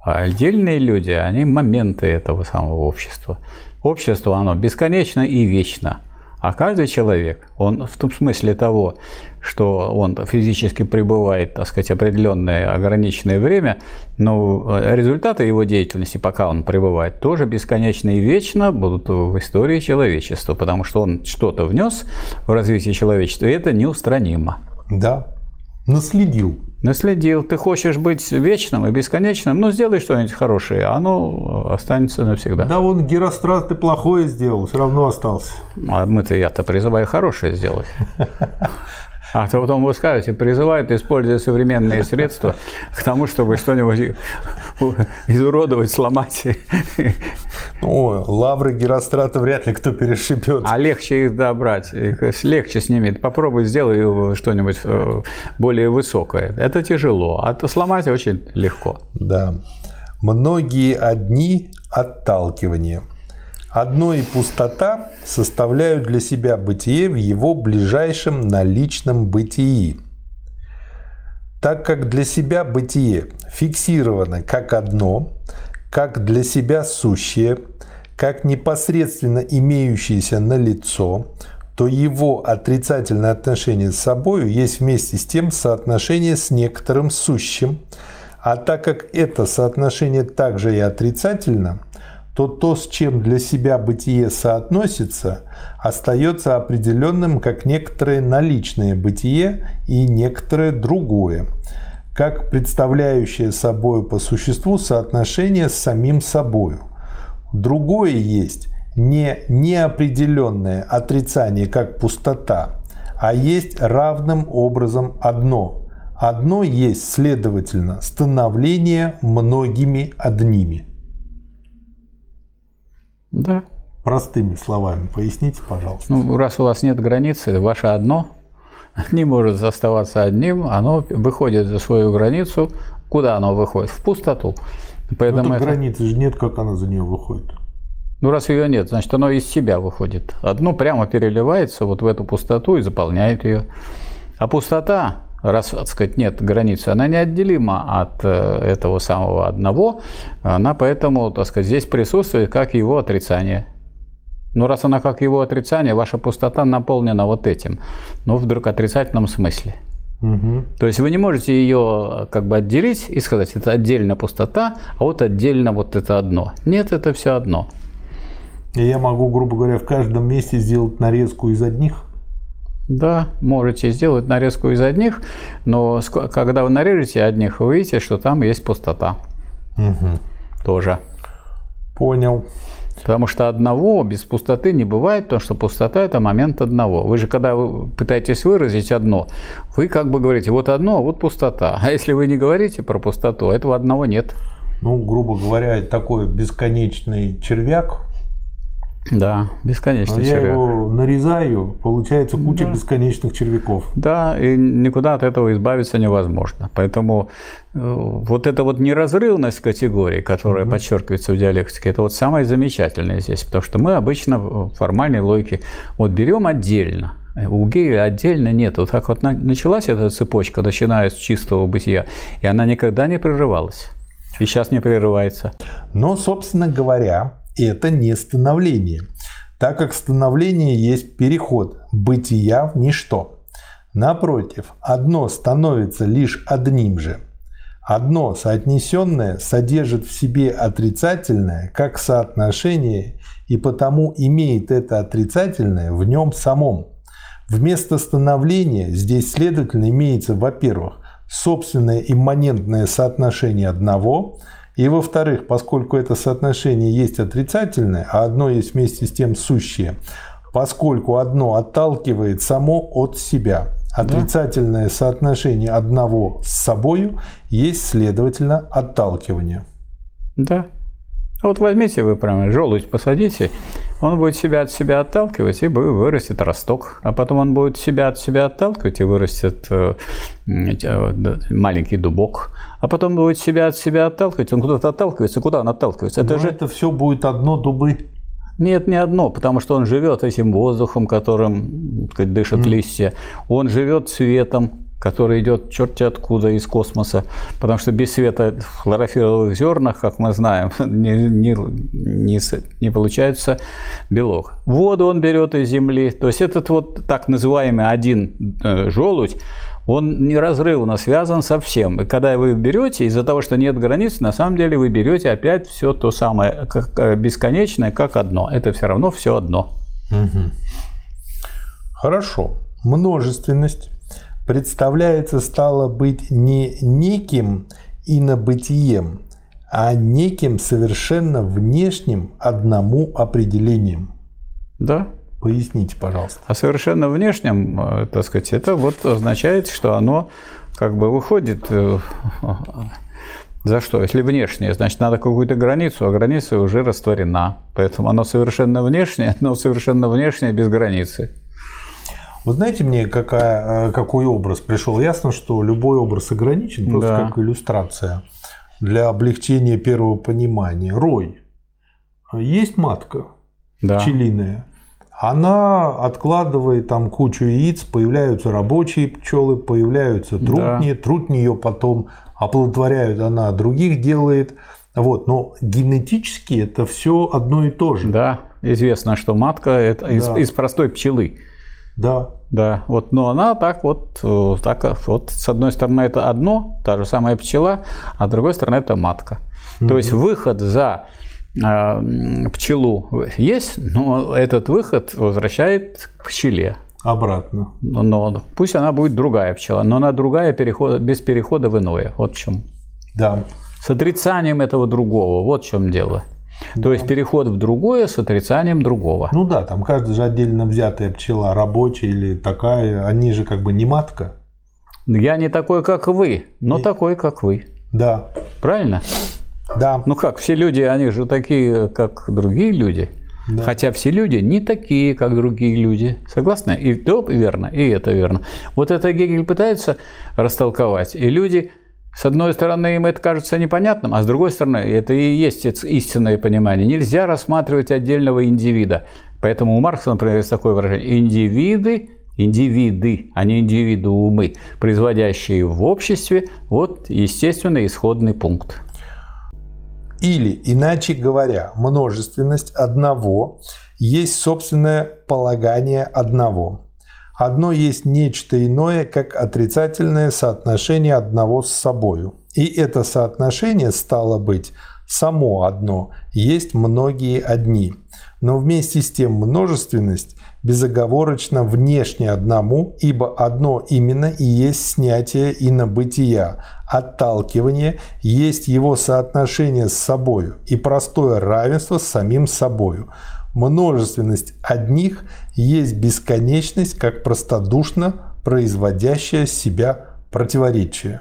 [SPEAKER 2] А отдельные люди, они моменты этого самого общества. Общество, оно бесконечно и вечно. А каждый человек, он в том смысле того, что он физически пребывает, так сказать, определенное ограниченное время, но результаты его деятельности, пока он пребывает, тоже бесконечно и вечно будут в истории человечества, потому что он что-то внес в развитие человечества, и это неустранимо.
[SPEAKER 1] Да, наследил.
[SPEAKER 2] Наследил. Ты хочешь быть вечным и бесконечным, ну сделай что-нибудь хорошее, а оно останется навсегда.
[SPEAKER 1] Да он Герострат и плохое сделал, все равно остался.
[SPEAKER 2] А мы-то я-то призываю хорошее сделать. А то потом вы скажете, призывают, используя современные средства, к тому, чтобы что-нибудь изуродовать, сломать.
[SPEAKER 1] Ой, лавры Герострата вряд ли кто перешибет.
[SPEAKER 2] А легче их добрать, их легче с ними. Попробуй сделай что-нибудь э, более высокое. Это тяжело, а то сломать очень легко.
[SPEAKER 1] Да. Многие одни отталкивания. Одно и пустота составляют для себя бытие в его ближайшем наличном бытии. Так как для себя бытие фиксировано как одно, как для себя сущее, как непосредственно имеющееся на лицо, то его отрицательное отношение с собой есть вместе с тем соотношение с некоторым сущим, а так как это соотношение также и отрицательно, то то, с чем для себя бытие соотносится, остается определенным как некоторое наличное бытие и некоторое другое, как представляющее собой по существу соотношение с самим собою. Другое есть не неопределенное отрицание как пустота, а есть равным образом одно. Одно есть, следовательно, становление многими одними.
[SPEAKER 2] Да.
[SPEAKER 1] простыми словами поясните, пожалуйста.
[SPEAKER 2] Ну, раз у вас нет границы, ваше одно не может оставаться одним, оно выходит за свою границу. Куда оно выходит? В пустоту.
[SPEAKER 1] Поэтому ну, это... границы же нет, как она за нее выходит.
[SPEAKER 2] Ну, раз ее нет, значит, оно из себя выходит. Одно прямо переливается вот в эту пустоту и заполняет ее. А пустота, раз, так сказать, нет границы, она неотделима от э, этого самого одного. Она поэтому, так сказать, здесь присутствует как его отрицание. Но раз она как его отрицание, ваша пустота наполнена вот этим, но вдруг отрицательном смысле. Угу. То есть вы не можете ее как бы отделить и сказать, это отдельно пустота, а вот отдельно вот это одно. Нет, это все одно.
[SPEAKER 1] И я могу, грубо говоря, в каждом месте сделать нарезку из одних?
[SPEAKER 2] Да, можете сделать нарезку из одних, но когда вы нарежете одних, вы видите, что там есть пустота. Угу. Тоже.
[SPEAKER 1] Понял.
[SPEAKER 2] Потому что одного без пустоты не бывает, потому что пустота – это момент одного. Вы же, когда вы пытаетесь выразить одно, вы как бы говорите, вот одно, а вот пустота. А если вы не говорите про пустоту, этого одного нет.
[SPEAKER 1] Ну, грубо говоря, такой бесконечный червяк,
[SPEAKER 2] да, бесконечный
[SPEAKER 1] червяк. Я его нарезаю, получается куча да. бесконечных червяков.
[SPEAKER 2] Да, и никуда от этого избавиться невозможно. Поэтому э, вот эта вот неразрывность категорий, которая угу. подчеркивается в диалектике, это вот самое замечательное здесь. Потому что мы обычно в формальной логике вот берем отдельно, у Гегеля отдельно нет. Вот так вот началась эта цепочка, начиная с чистого бытия, и она никогда не прерывалась. И сейчас не прерывается.
[SPEAKER 1] Но, собственно говоря, это не становление, так как становление есть переход бытия в ничто. Напротив, одно становится лишь одним же. Одно соотнесенное содержит в себе отрицательное как соотношение и потому имеет это отрицательное в нем самом. Вместо становления здесь, следовательно, имеется, во-первых, собственное имманентное соотношение одного – и во-вторых, поскольку это соотношение есть отрицательное, а одно есть вместе с тем сущее, поскольку одно отталкивает само от себя, отрицательное да. соотношение одного с собою есть, следовательно, отталкивание.
[SPEAKER 2] Да. А вот возьмите вы прямо желудь посадите, он будет себя от себя отталкивать, и вырастет росток. А потом он будет себя от себя отталкивать, и вырастет э, э, маленький дубок. А потом будет себя от себя отталкивать, он куда-то отталкивается. Куда он отталкивается?
[SPEAKER 1] Это Но же это все будет одно дубы.
[SPEAKER 2] Нет, не одно, потому что он живет этим воздухом, которым сказать, дышат mm. листья. Он живет цветом, который идет черти откуда из космоса, потому что без света в хлорофилловых зернах, как мы знаем, не, не, не, не получается белок. Воду он берет из земли, то есть этот вот так называемый один э, желудь, он неразрывно связан со всем. И когда вы берете, из-за того, что нет границ, на самом деле вы берете опять все то самое как, э, бесконечное, как одно. Это все равно все одно. Угу.
[SPEAKER 1] Хорошо. Множественность представляется стало быть не неким инобытием, а неким совершенно внешним одному определением.
[SPEAKER 2] Да.
[SPEAKER 1] Поясните, пожалуйста.
[SPEAKER 2] А совершенно внешним, э, так сказать, это вот означает, что оно как бы выходит э, за что? Если внешнее, значит, надо какую-то границу, а граница уже растворена. Поэтому оно совершенно внешнее, но совершенно внешнее без границы.
[SPEAKER 1] Вы знаете мне, какая, э, какой образ пришел? Ясно, что любой образ ограничен, просто да. как иллюстрация для облегчения первого понимания. Рой. Есть матка да. пчелиная. Она откладывает там кучу яиц, появляются рабочие пчелы, появляются трутни, да. трутни ее потом оплодотворяют, она других делает. Вот, но генетически это все одно и то же.
[SPEAKER 2] Да, известно, что матка это да. из, из простой пчелы.
[SPEAKER 1] Да.
[SPEAKER 2] Да, вот, но она так вот, э, так вот, с одной стороны это одно, та же самая пчела, а с другой стороны это матка. Mm-hmm. То есть выход за э, пчелу есть, но этот выход возвращает к пчеле.
[SPEAKER 1] Обратно.
[SPEAKER 2] Но пусть она будет другая пчела, но она другая переход, без перехода в иное. Вот в чем.
[SPEAKER 1] Да.
[SPEAKER 2] С отрицанием этого другого. Вот в чем дело. Да. То есть переход в другое с отрицанием другого.
[SPEAKER 1] Ну да, там каждая же отдельно взятая пчела, рабочая или такая, они же как бы не матка.
[SPEAKER 2] Я не такой, как вы, но И... такой, как вы.
[SPEAKER 1] Да.
[SPEAKER 2] Правильно?
[SPEAKER 1] Да.
[SPEAKER 2] Ну как, все люди, они же такие, как другие люди. Да. Хотя все люди не такие, как другие люди. Согласны? И то верно, и это верно. Вот это Гегель пытается растолковать. И люди, с одной стороны, им это кажется непонятным, а с другой стороны, это и есть истинное понимание. Нельзя рассматривать отдельного индивида. Поэтому у Маркса, например, есть такое выражение. Индивиды индивиды, а не индивидуумы, производящие в обществе, вот естественный исходный пункт.
[SPEAKER 1] Или, иначе говоря, множественность одного есть собственное полагание одного. Одно есть нечто иное, как отрицательное соотношение одного с собою. И это соотношение стало быть само одно, есть многие одни. Но вместе с тем множественность безоговорочно внешне одному, ибо одно именно и есть снятие инобытия, отталкивание есть его соотношение с собою и простое равенство с самим собою. Множественность одних есть бесконечность, как простодушно производящая себя противоречие.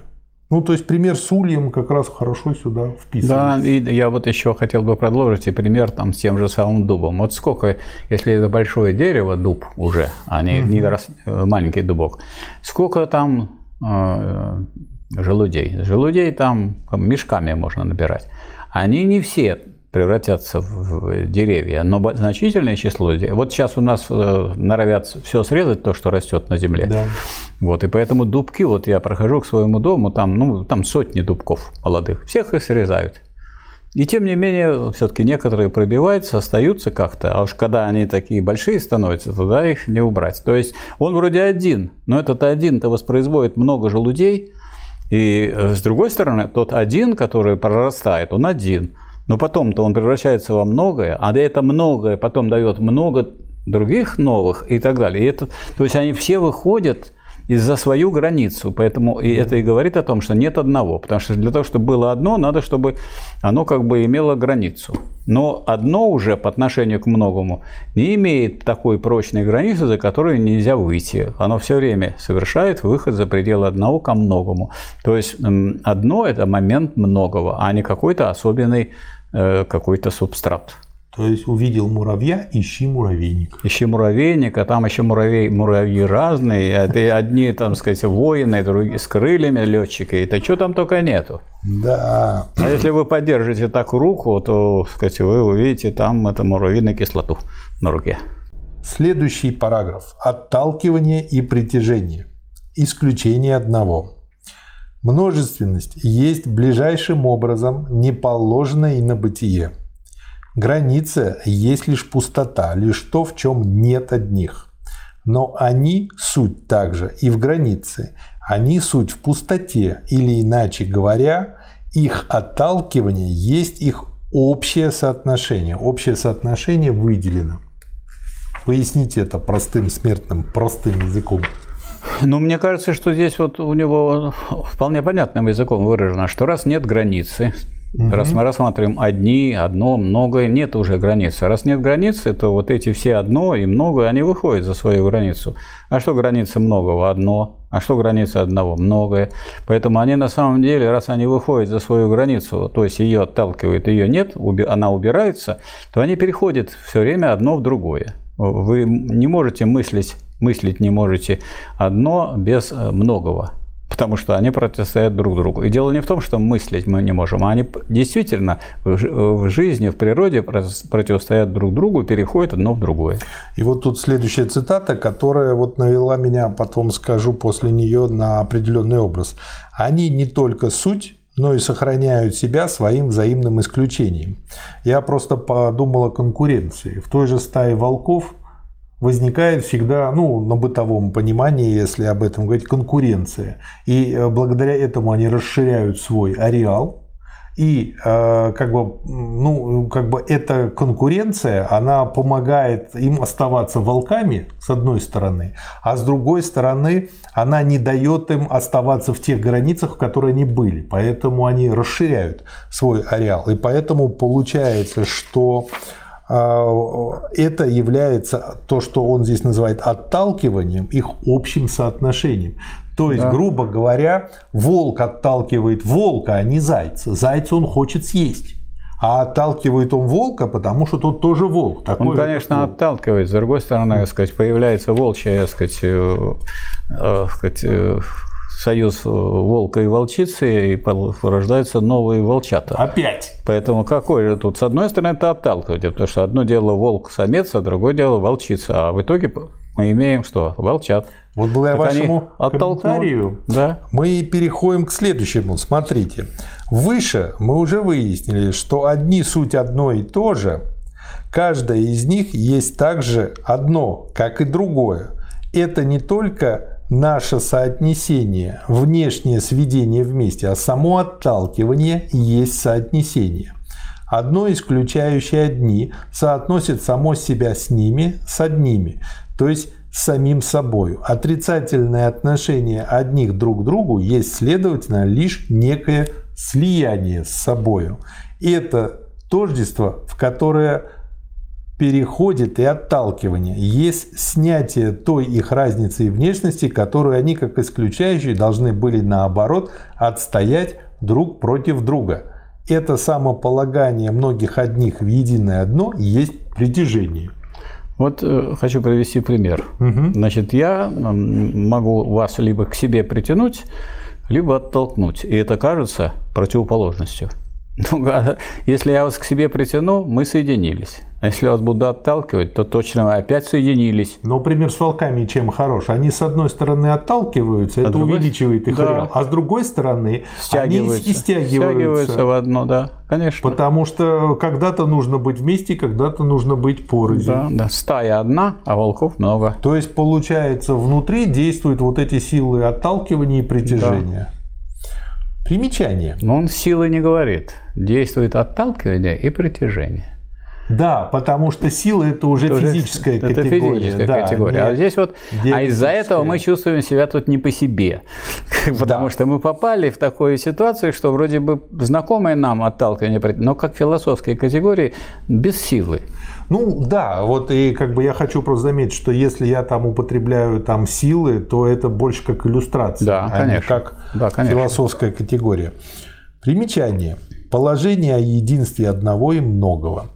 [SPEAKER 1] Ну, то есть пример с ульем как раз хорошо сюда вписывается.
[SPEAKER 2] Да, и я вот еще хотел бы продолжить и пример там с тем же самым дубом. Вот сколько, если это большое дерево, дуб уже, а не, угу. не рас, э, маленький дубок, сколько там э, желудей? Желудей там мешками можно набирать. Они не все превратятся в деревья, но значительное число. Вот сейчас у нас э, норовят все срезать, то, что растет на земле. Да. Вот, и поэтому дубки, вот я прохожу к своему дому, там, ну, там сотни дубков молодых, всех их срезают. И тем не менее, все-таки некоторые пробиваются, остаются как-то, а уж когда они такие большие становятся, тогда их не убрать. То есть он вроде один, но этот один-то воспроизводит много желудей, и э, с другой стороны, тот один, который прорастает, он один. Но потом-то он превращается во многое, а это многое потом дает много других новых и так далее. И это, то есть они все выходят из за свою границу. Поэтому и это и говорит о том, что нет одного. Потому что для того, чтобы было одно, надо, чтобы оно как бы имело границу. Но одно уже по отношению к многому не имеет такой прочной границы, за которую нельзя выйти. Оно все время совершает выход за пределы одного ко многому. То есть одно – это момент многого, а не какой-то особенный какой-то субстрат.
[SPEAKER 1] То есть увидел муравья, ищи муравейник.
[SPEAKER 2] Ищи муравейник, а там еще муравей, муравьи разные. Это одни, там сказать, воины, другие с крыльями летчики. Это что там только нету.
[SPEAKER 1] Да.
[SPEAKER 2] А если вы поддержите так руку, то, сказать, вы увидите там это муравьиную кислоту на руке.
[SPEAKER 1] Следующий параграф. Отталкивание и притяжение. Исключение одного. Множественность есть ближайшим образом не положено и на бытие – Граница есть лишь пустота, лишь то, в чем нет одних. Но они суть также и в границе. Они суть в пустоте, или иначе говоря, их отталкивание есть их общее соотношение. Общее соотношение выделено. Поясните это простым смертным, простым языком.
[SPEAKER 2] Ну, мне кажется, что здесь вот у него вполне понятным языком выражено, что раз нет границы, Угу. Раз мы рассматриваем одни, одно, многое, нет уже границы. Раз нет границы, то вот эти все одно и многое, они выходят за свою границу. А что граница многого? Одно. А что граница одного? Многое. Поэтому они на самом деле, раз они выходят за свою границу, то есть ее отталкивают, ее нет, она убирается, то они переходят все время одно в другое. Вы не можете мыслить, мыслить не можете одно без э, многого потому что они противостоят друг другу. И дело не в том, что мыслить мы не можем, а они действительно в жизни, в природе противостоят друг другу, переходят одно в другое.
[SPEAKER 1] И вот тут следующая цитата, которая вот навела меня, потом скажу после нее, на определенный образ. Они не только суть, но и сохраняют себя своим взаимным исключением. Я просто подумал о конкуренции. В той же стае волков – возникает всегда, ну, на бытовом понимании, если об этом говорить, конкуренция. И э, благодаря этому они расширяют свой ареал. И э, как бы, ну, как бы эта конкуренция, она помогает им оставаться волками, с одной стороны, а с другой стороны, она не дает им оставаться в тех границах, в которые они были. Поэтому они расширяют свой ареал. И поэтому получается, что это является то, что он здесь называет отталкиванием, их общим соотношением. То есть, да. грубо говоря, волк отталкивает волка, а не зайца. Зайца он хочет съесть. А отталкивает он волка, потому что тот тоже волк.
[SPEAKER 2] Такой он, конечно, волк. отталкивает. С другой стороны, сказать, появляется волчья, сказать, э, э, сказать э, союз волка и волчицы, и порождаются новые волчата.
[SPEAKER 1] Опять?
[SPEAKER 2] Поэтому какой же тут? С одной стороны, это отталкивает, потому что одно дело волк-самец, а другое дело волчица. А в итоге мы имеем что? Волчат.
[SPEAKER 1] Вот благодаря так вашему комментарию да? мы переходим к следующему. Смотрите. Выше мы уже выяснили, что одни суть одно и то же. Каждая из них есть также одно, как и другое. Это не только наше соотнесение, внешнее сведение вместе, а само отталкивание есть соотнесение. Одно, исключающее одни, соотносит само себя с ними, с одними. То есть с самим собой. Отрицательное отношение одних друг к другу есть, следовательно, лишь некое слияние с собой. И это тождество, в которое переходит и отталкивание. Есть снятие той их разницы и внешности, которую они, как исключающие, должны были наоборот отстоять друг против друга. Это самополагание многих одних в единое одно есть притяжение.
[SPEAKER 2] Вот э, хочу привести пример. Угу. Значит, я могу вас либо к себе притянуть, либо оттолкнуть. И это кажется противоположностью. Ну, а если я вас к себе притяну, мы соединились. А если вас буду отталкивать, то точно опять соединились.
[SPEAKER 1] Но пример с волками чем хорош? Они с одной стороны отталкиваются, а это другой... увеличивает их да. а с другой стороны
[SPEAKER 2] стягиваются.
[SPEAKER 1] они и стягиваются. Стягиваются
[SPEAKER 2] в одно, да, конечно.
[SPEAKER 1] Потому что когда-то нужно быть вместе, когда-то нужно быть порознь.
[SPEAKER 2] Да, да, стая одна, а волков много.
[SPEAKER 1] То есть получается внутри действуют вот эти силы отталкивания и притяжения. Да. Примечание.
[SPEAKER 2] Но он силы не говорит. Действует отталкивание и притяжение.
[SPEAKER 1] Да, потому что сила это уже это физическая
[SPEAKER 2] это
[SPEAKER 1] категория.
[SPEAKER 2] Это физическая да, категория. А здесь вот, а из-за этого мы чувствуем себя тут не по себе, потому да. что мы попали в такую ситуацию, что вроде бы знакомые нам отталкивание, но как философской категории без силы.
[SPEAKER 1] Ну да, вот и как бы я хочу просто заметить, что если я там употребляю там силы, то это больше как иллюстрация,
[SPEAKER 2] да,
[SPEAKER 1] а
[SPEAKER 2] конечно.
[SPEAKER 1] не как
[SPEAKER 2] да, конечно.
[SPEAKER 1] философская категория. Примечание. Положение о единстве одного и многого.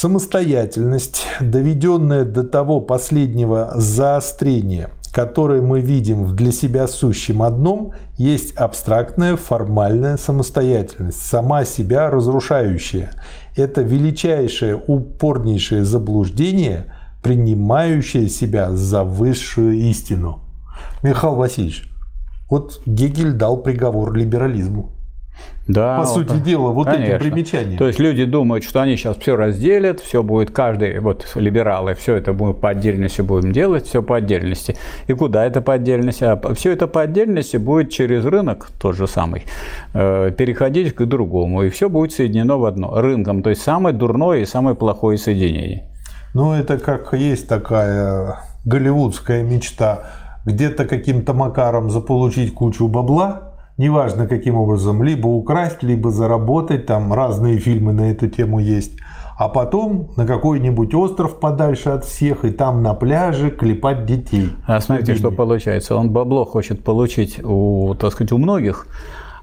[SPEAKER 1] Самостоятельность, доведенная до того последнего заострения, которое мы видим в для себя сущем одном, есть абстрактная формальная самостоятельность, сама себя разрушающая. Это величайшее, упорнейшее заблуждение, принимающее себя за высшую истину. Михаил Васильевич, вот Гегель дал приговор либерализму.
[SPEAKER 2] Да,
[SPEAKER 1] по вот, сути дела, вот конечно. этим примечанием.
[SPEAKER 2] То есть люди думают, что они сейчас все разделят, все будет каждый, вот либералы, все это будет по отдельности будем делать, все по отдельности. И куда это по отдельности? А все это по отдельности будет через рынок, тот же самый, э, переходить к другому, и все будет соединено в одно. Рынком, то есть самое дурное и самое плохое соединение.
[SPEAKER 1] Ну, это как есть такая голливудская мечта, где-то каким-то макаром заполучить кучу бабла, неважно каким образом, либо украсть, либо заработать, там разные фильмы на эту тему есть, а потом на какой-нибудь остров подальше от всех и там на пляже клепать детей.
[SPEAKER 2] А смотрите, что получается, он бабло хочет получить у, так сказать, у многих,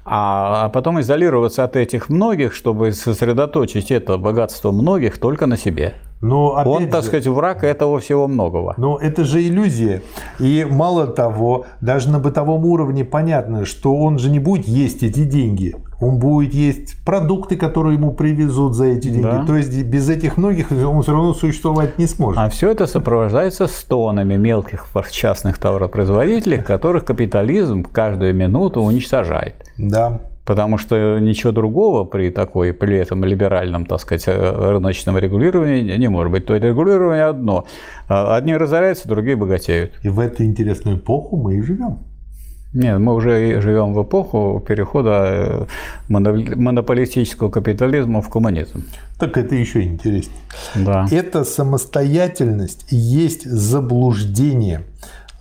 [SPEAKER 2] а, а потом изолироваться от этих многих, чтобы сосредоточить это богатство многих только на себе. Но, Он, же, так сказать, враг этого всего многого.
[SPEAKER 1] Но это же иллюзия. И мало того, даже на бытовом уровне понятно, что он же не будет есть эти деньги. Он будет есть продукты, которые ему привезут за эти деньги. Да. То есть без этих многих он все равно существовать не сможет.
[SPEAKER 2] А все это сопровождается стонами мелких частных товаропроизводителей, которых капитализм каждую минуту уничтожает.
[SPEAKER 1] Да.
[SPEAKER 2] Потому что ничего другого при такой, при этом либеральном, так сказать, э, рыночном регулировании не может быть. То есть регулирование одно. А одни разоряются, другие богатеют.
[SPEAKER 1] И в эту интересную эпоху мы и живем.
[SPEAKER 2] Нет, мы уже живем в эпоху перехода э, монополистического капитализма в коммунизм.
[SPEAKER 1] Так это еще интереснее.
[SPEAKER 2] Да.
[SPEAKER 1] Эта самостоятельность есть заблуждение,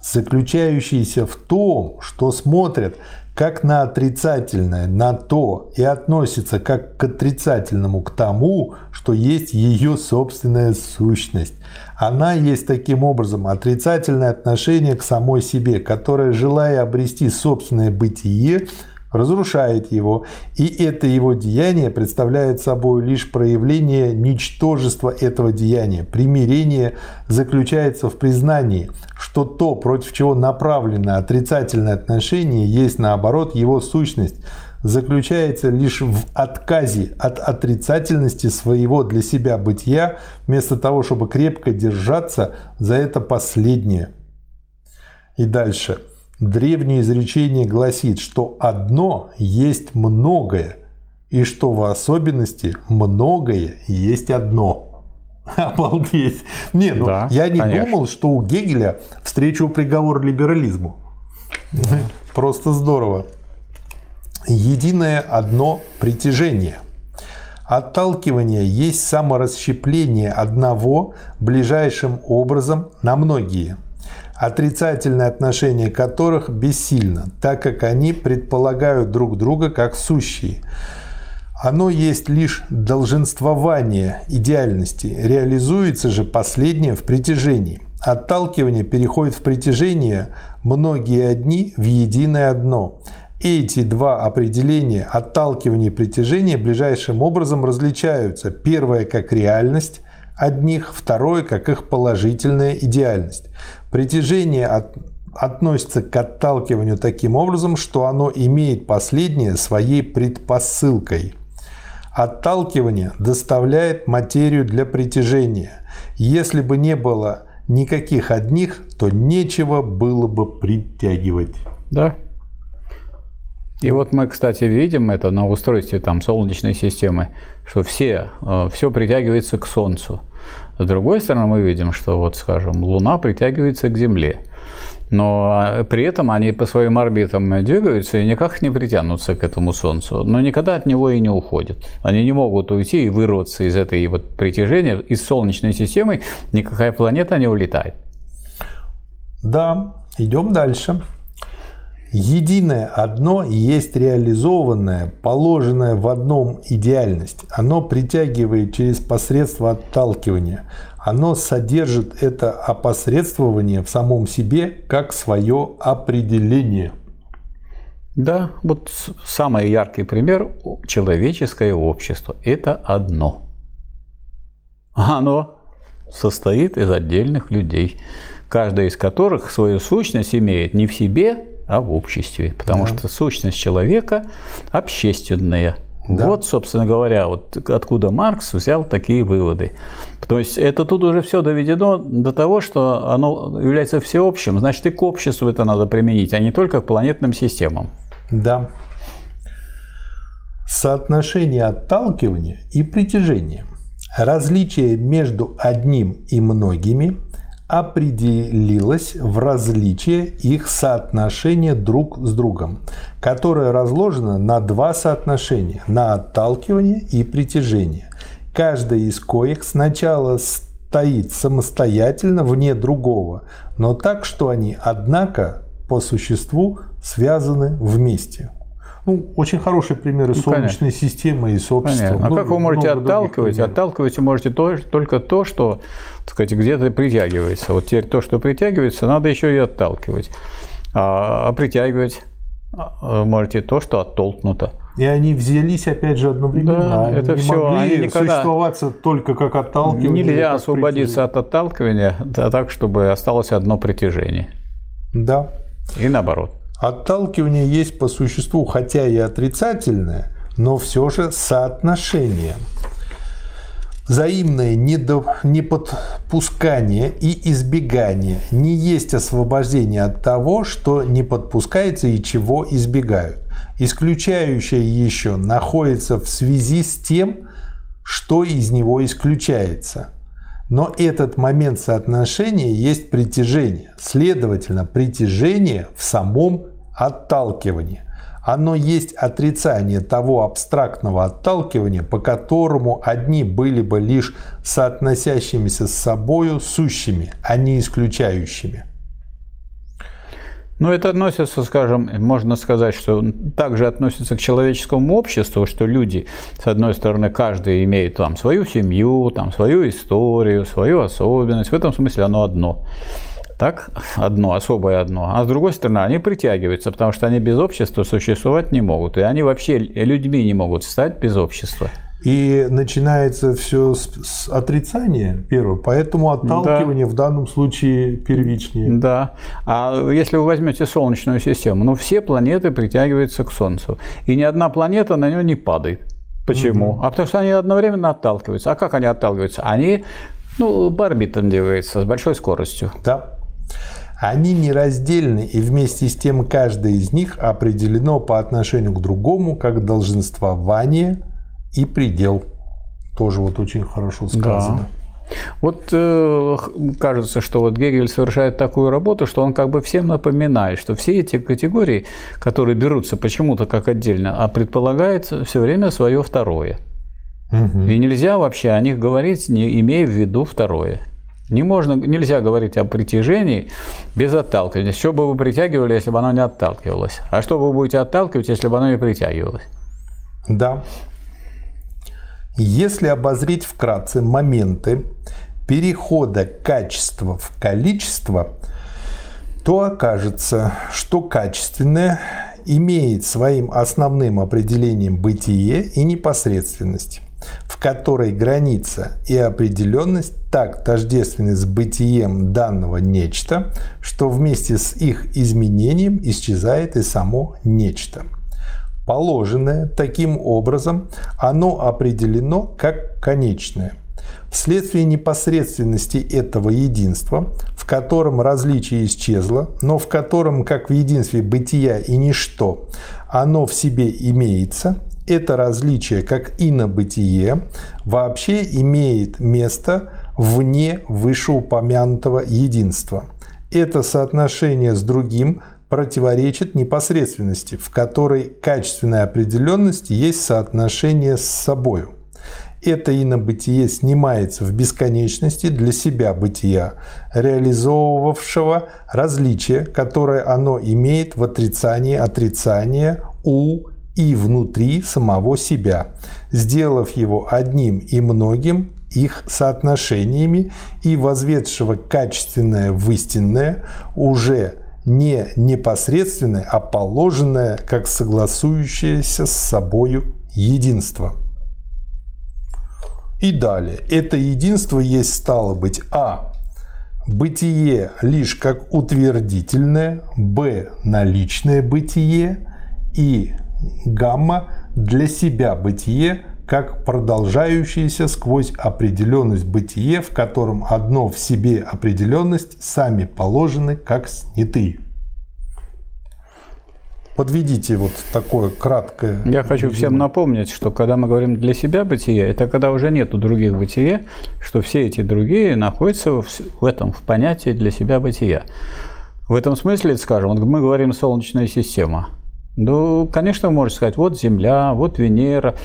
[SPEAKER 1] заключающееся в том, что смотрят как на отрицательное, на то и относится как к отрицательному, к тому, что есть ее собственная сущность. Она есть таким образом отрицательное отношение к самой себе, которая, желая обрести собственное бытие, разрушает его, и это его деяние представляет собой лишь проявление ничтожества этого деяния. Примирение заключается в признании, что то, против чего направлено отрицательное отношение, есть наоборот его сущность, заключается лишь в отказе от отрицательности своего для себя бытия, вместо того, чтобы крепко держаться за это последнее. И дальше. Древнее изречение гласит, что одно есть многое, и что в особенности многое есть одно. Обалдеть. Не, ну да, я не конечно. думал, что у Гегеля встречу приговор либерализму. Просто здорово единое одно притяжение. Отталкивание есть саморасщепление одного ближайшим образом на многие, отрицательное отношение которых бессильно, так как они предполагают друг друга как сущие. Оно есть лишь долженствование идеальности, реализуется же последнее в притяжении. Отталкивание переходит в притяжение многие одни в единое одно. Эти два определения отталкивания и притяжения ближайшим образом различаются. Первое как реальность одних, второе как их положительная идеальность. Притяжение от, относится к отталкиванию таким образом, что оно имеет последнее своей предпосылкой. Отталкивание доставляет материю для притяжения. Если бы не было никаких одних, то нечего было бы притягивать.
[SPEAKER 2] Да, и вот мы, кстати, видим это на устройстве там, Солнечной системы, что все, э, все притягивается к Солнцу. С другой стороны, мы видим, что, вот, скажем, Луна притягивается к Земле. Но а, при этом они по своим орбитам двигаются и никак не притянутся к этому Солнцу, но никогда от него и не уходят. Они не могут уйти и вырваться из этой вот притяжения, из Солнечной системы, никакая планета не улетает.
[SPEAKER 1] Да, идем дальше. Единое одно есть реализованное, положенное в одном идеальность. Оно притягивает через посредство отталкивания. Оно содержит это опосредствование в самом себе как свое определение.
[SPEAKER 2] Да, вот самый яркий пример – человеческое общество. Это одно. Оно состоит из отдельных людей, каждая из которых свою сущность имеет не в себе, а в обществе. Потому да. что сущность человека общественная. Да. Вот, собственно говоря, вот откуда Маркс взял такие выводы. То есть это тут уже все доведено до того, что оно является всеобщим, значит и к обществу это надо применить, а не только к планетным системам.
[SPEAKER 1] Да. Соотношение отталкивания и притяжения. Различие между одним и многими определилось в различие их соотношения друг с другом, которое разложено на два соотношения – на отталкивание и притяжение. Каждое из коих сначала стоит самостоятельно вне другого, но так, что они, однако, по существу связаны вместе. Ну, очень хороший пример ну, Солнечной конечно. системы и собственного.
[SPEAKER 2] Понятно. А ну, как вы можете отталкивать? Отталкивать вы можете то, только то, что так сказать, где-то притягивается. Вот теперь то, что притягивается, надо еще и отталкивать. А, а притягивать а, можете то, что оттолкнуто.
[SPEAKER 1] И они взялись, опять же, одновременно. Да,
[SPEAKER 2] они это не все. Могли
[SPEAKER 1] они никогда... существоваться только как отталкивание.
[SPEAKER 2] Нельзя освободиться от отталкивания да, так, чтобы осталось одно притяжение.
[SPEAKER 1] Да.
[SPEAKER 2] И наоборот.
[SPEAKER 1] Отталкивание есть по существу, хотя и отрицательное, но все же соотношение. Взаимное неподпускание и избегание не есть освобождение от того, что не подпускается и чего избегают. Исключающее еще находится в связи с тем, что из него исключается. Но этот момент соотношения есть притяжение. Следовательно, притяжение в самом отталкивании оно есть отрицание того абстрактного отталкивания, по которому одни были бы лишь соотносящимися с собою сущими, а не исключающими.
[SPEAKER 2] Ну, это относится, скажем, можно сказать, что также относится к человеческому обществу, что люди, с одной стороны, каждый имеет там свою семью, там свою историю, свою особенность. В этом смысле оно одно. так, одно, особое одно. А с другой стороны, они притягиваются, потому что они без общества существовать не могут. И они вообще людьми не могут стать без общества.
[SPEAKER 1] И начинается все с, с отрицания первого, поэтому отталкивание да. в данном случае первичнее.
[SPEAKER 2] Да. А если вы возьмете Солнечную систему, ну все планеты притягиваются к Солнцу. И ни одна планета на нее не падает. Почему? Угу. А потому что они одновременно отталкиваются. А как они отталкиваются? Они ну, по орбитам двигаются с большой скоростью.
[SPEAKER 1] Да. Они нераздельны, и вместе с тем каждое из них определено по отношению к другому как долженствование и предел. Тоже вот очень хорошо сказано. Да.
[SPEAKER 2] Вот э, кажется, что вот Гегель совершает такую работу, что он как бы всем напоминает, что все эти категории, которые берутся почему-то как отдельно, а предполагается все время свое второе. Угу. И нельзя вообще о них говорить, не имея в виду второе. Не можно, нельзя говорить о притяжении без отталкивания. Что бы вы притягивали, если бы оно не отталкивалось? А что вы будете отталкивать, если бы оно не притягивалось?
[SPEAKER 1] Да. Если обозреть вкратце моменты перехода качества в количество, то окажется, что качественное имеет своим основным определением бытие и непосредственность в которой граница и определенность так тождественны с бытием данного нечто, что вместе с их изменением исчезает и само нечто. Положенное таким образом, оно определено как конечное. Вследствие непосредственности этого единства, в котором различие исчезло, но в котором, как в единстве бытия и ничто, оно в себе имеется, это различие, как инобытие, вообще имеет место вне вышеупомянутого единства. Это соотношение с другим противоречит непосредственности, в которой качественная определенность есть соотношение с собою. Это инобытие снимается в бесконечности для себя бытия, реализовывавшего различие, которое оно имеет в отрицании отрицания у и внутри самого себя, сделав его одним и многим их соотношениями и возведшего качественное в истинное уже не непосредственное, а положенное как согласующееся с собою единство. И далее. Это единство есть стало быть А. Бытие лишь как утвердительное, Б. Наличное бытие и гамма для себя бытие как продолжающееся сквозь определенность бытие, в котором одно в себе определенность сами положены как снятые. Подведите вот такое краткое.
[SPEAKER 2] Я хочу всем напомнить, что когда мы говорим для себя бытие, это когда уже нету других бытия, что все эти другие находятся в этом в понятии для себя бытия. В этом смысле, скажем, мы говорим Солнечная система. Ну, конечно, можно сказать, вот Земля, вот Венера.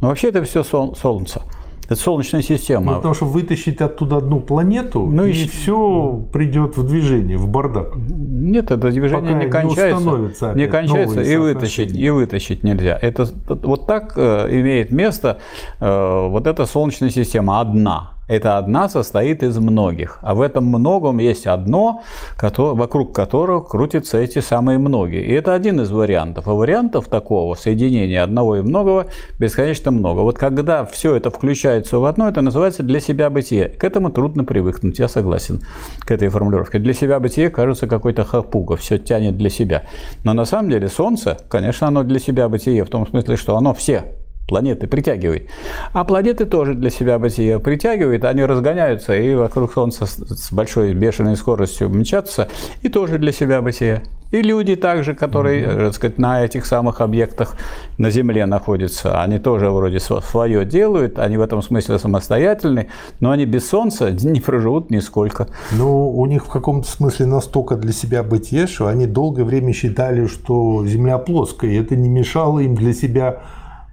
[SPEAKER 2] Но вообще это все сол- Солнце. Это Солнечная система.
[SPEAKER 1] Ну, потому что вытащить оттуда одну планету, ну, и, и все придет в движение, в бардак.
[SPEAKER 2] Нет, это движение Пока не кончается. Не, не кончается и вытащить, и вытащить нельзя. Это вот так э, имеет место э, вот эта Солнечная система одна. Это одна состоит из многих. А в этом многом есть одно, вокруг которого крутятся эти самые многие. И это один из вариантов. А вариантов такого соединения одного и многого бесконечно много. Вот когда все это включается в одно, это называется для себя бытие. К этому трудно привыкнуть, я согласен, к этой формулировке. Для себя бытие кажется какой-то хапуга, все тянет для себя. Но на самом деле Солнце, конечно, оно для себя бытие, в том смысле, что оно все планеты притягивает. А планеты тоже для себя бытие притягивают, они разгоняются и вокруг Солнца с большой бешеной скоростью мчатся, и тоже для себя бытие. И люди также, которые, mm-hmm. так сказать, на этих самых объектах на Земле находятся, они тоже вроде свое делают, они в этом смысле самостоятельны, но они без Солнца не проживут нисколько.
[SPEAKER 1] Ну, у них в каком-то смысле настолько для себя бытие, что они долгое время считали, что Земля плоская, и это не мешало им для себя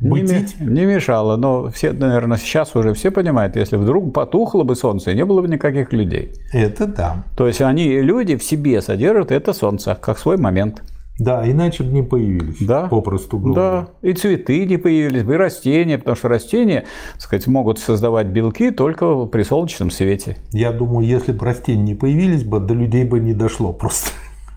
[SPEAKER 2] бытить? Не, не мешало, но все, наверное, сейчас уже все понимают, если вдруг потухло бы солнце, не было бы никаких людей.
[SPEAKER 1] Это да.
[SPEAKER 2] То есть они, люди в себе содержат это солнце, как свой момент.
[SPEAKER 1] Да, иначе бы не появились.
[SPEAKER 2] Да.
[SPEAKER 1] Попросту говоря.
[SPEAKER 2] Да. И цветы не появились бы, и растения, потому что растения, так сказать, могут создавать белки только при солнечном свете.
[SPEAKER 1] Я думаю, если бы растения не появились бы, до людей бы не дошло просто.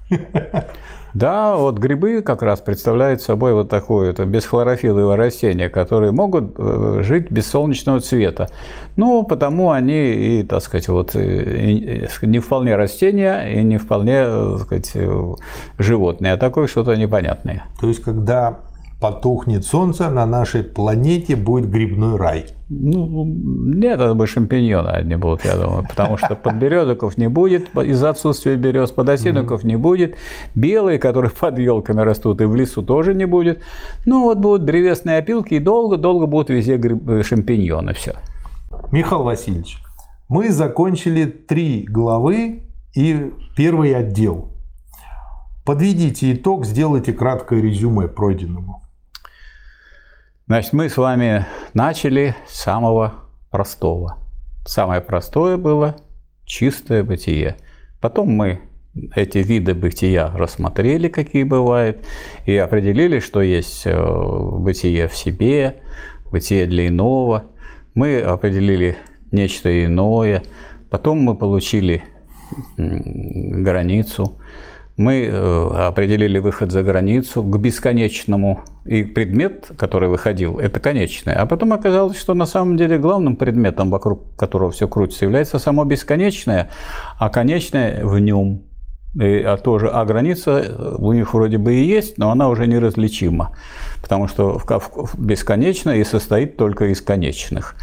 [SPEAKER 2] Да, вот грибы как раз представляют собой вот такое это бесхлорофиловое растение, которые могут э, жить без солнечного цвета. Ну, потому они и, так сказать, вот э, не вполне растения и не вполне, э, так сказать, животные, а такое что-то непонятное.
[SPEAKER 1] То есть, когда потухнет солнце, на нашей планете будет грибной рай.
[SPEAKER 2] Ну, нет, это бы шампиньоны одни будут, я думаю, потому что подберезоков не будет из-за отсутствия берез, подосиновиков не будет, белые, которые под елками растут, и в лесу тоже не будет. Ну, вот будут древесные опилки, и долго-долго будут везде гриб... шампиньоны, все.
[SPEAKER 1] Михаил Васильевич, мы закончили три главы и первый отдел. Подведите итог, сделайте краткое резюме пройденному.
[SPEAKER 2] Значит, мы с вами начали с самого простого. Самое простое было чистое бытие. Потом мы эти виды бытия рассмотрели, какие бывают, и определили, что есть э, бытие в себе, бытие для иного. Мы определили нечто иное. Потом мы получили границу мы э, определили выход за границу к бесконечному, и предмет, который выходил, это конечное. А потом оказалось, что на самом деле главным предметом, вокруг которого все крутится, является само бесконечное, а конечное в нем. И, а тоже, а граница у них вроде бы и есть, но она уже неразличима, потому что бесконечно и состоит только из конечных.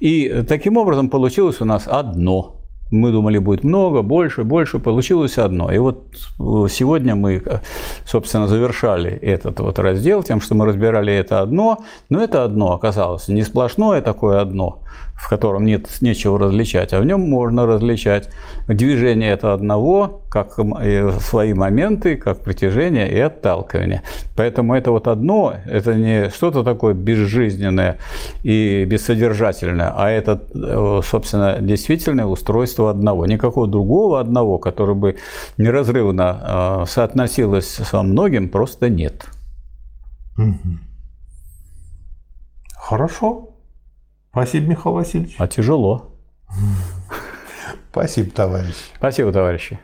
[SPEAKER 2] И таким образом получилось у нас одно – мы думали, будет много, больше, больше, получилось одно. И вот э, сегодня мы, э, собственно, завершали этот вот раздел тем, что мы разбирали это одно, но это одно оказалось не сплошное такое одно, в котором нет нечего различать, а в нем можно различать движение это одного, как свои моменты, как притяжение и отталкивание. Поэтому это вот одно, это не что-то такое безжизненное и бессодержательное, а это, э, собственно, действительное устройство одного. Никакого другого одного, который бы неразрывно э, соотносилось со многим, просто нет.
[SPEAKER 1] Хорошо. Спасибо, Михаил Васильевич.
[SPEAKER 2] А тяжело.
[SPEAKER 1] Спасибо, товарищ.
[SPEAKER 2] Спасибо, товарищи.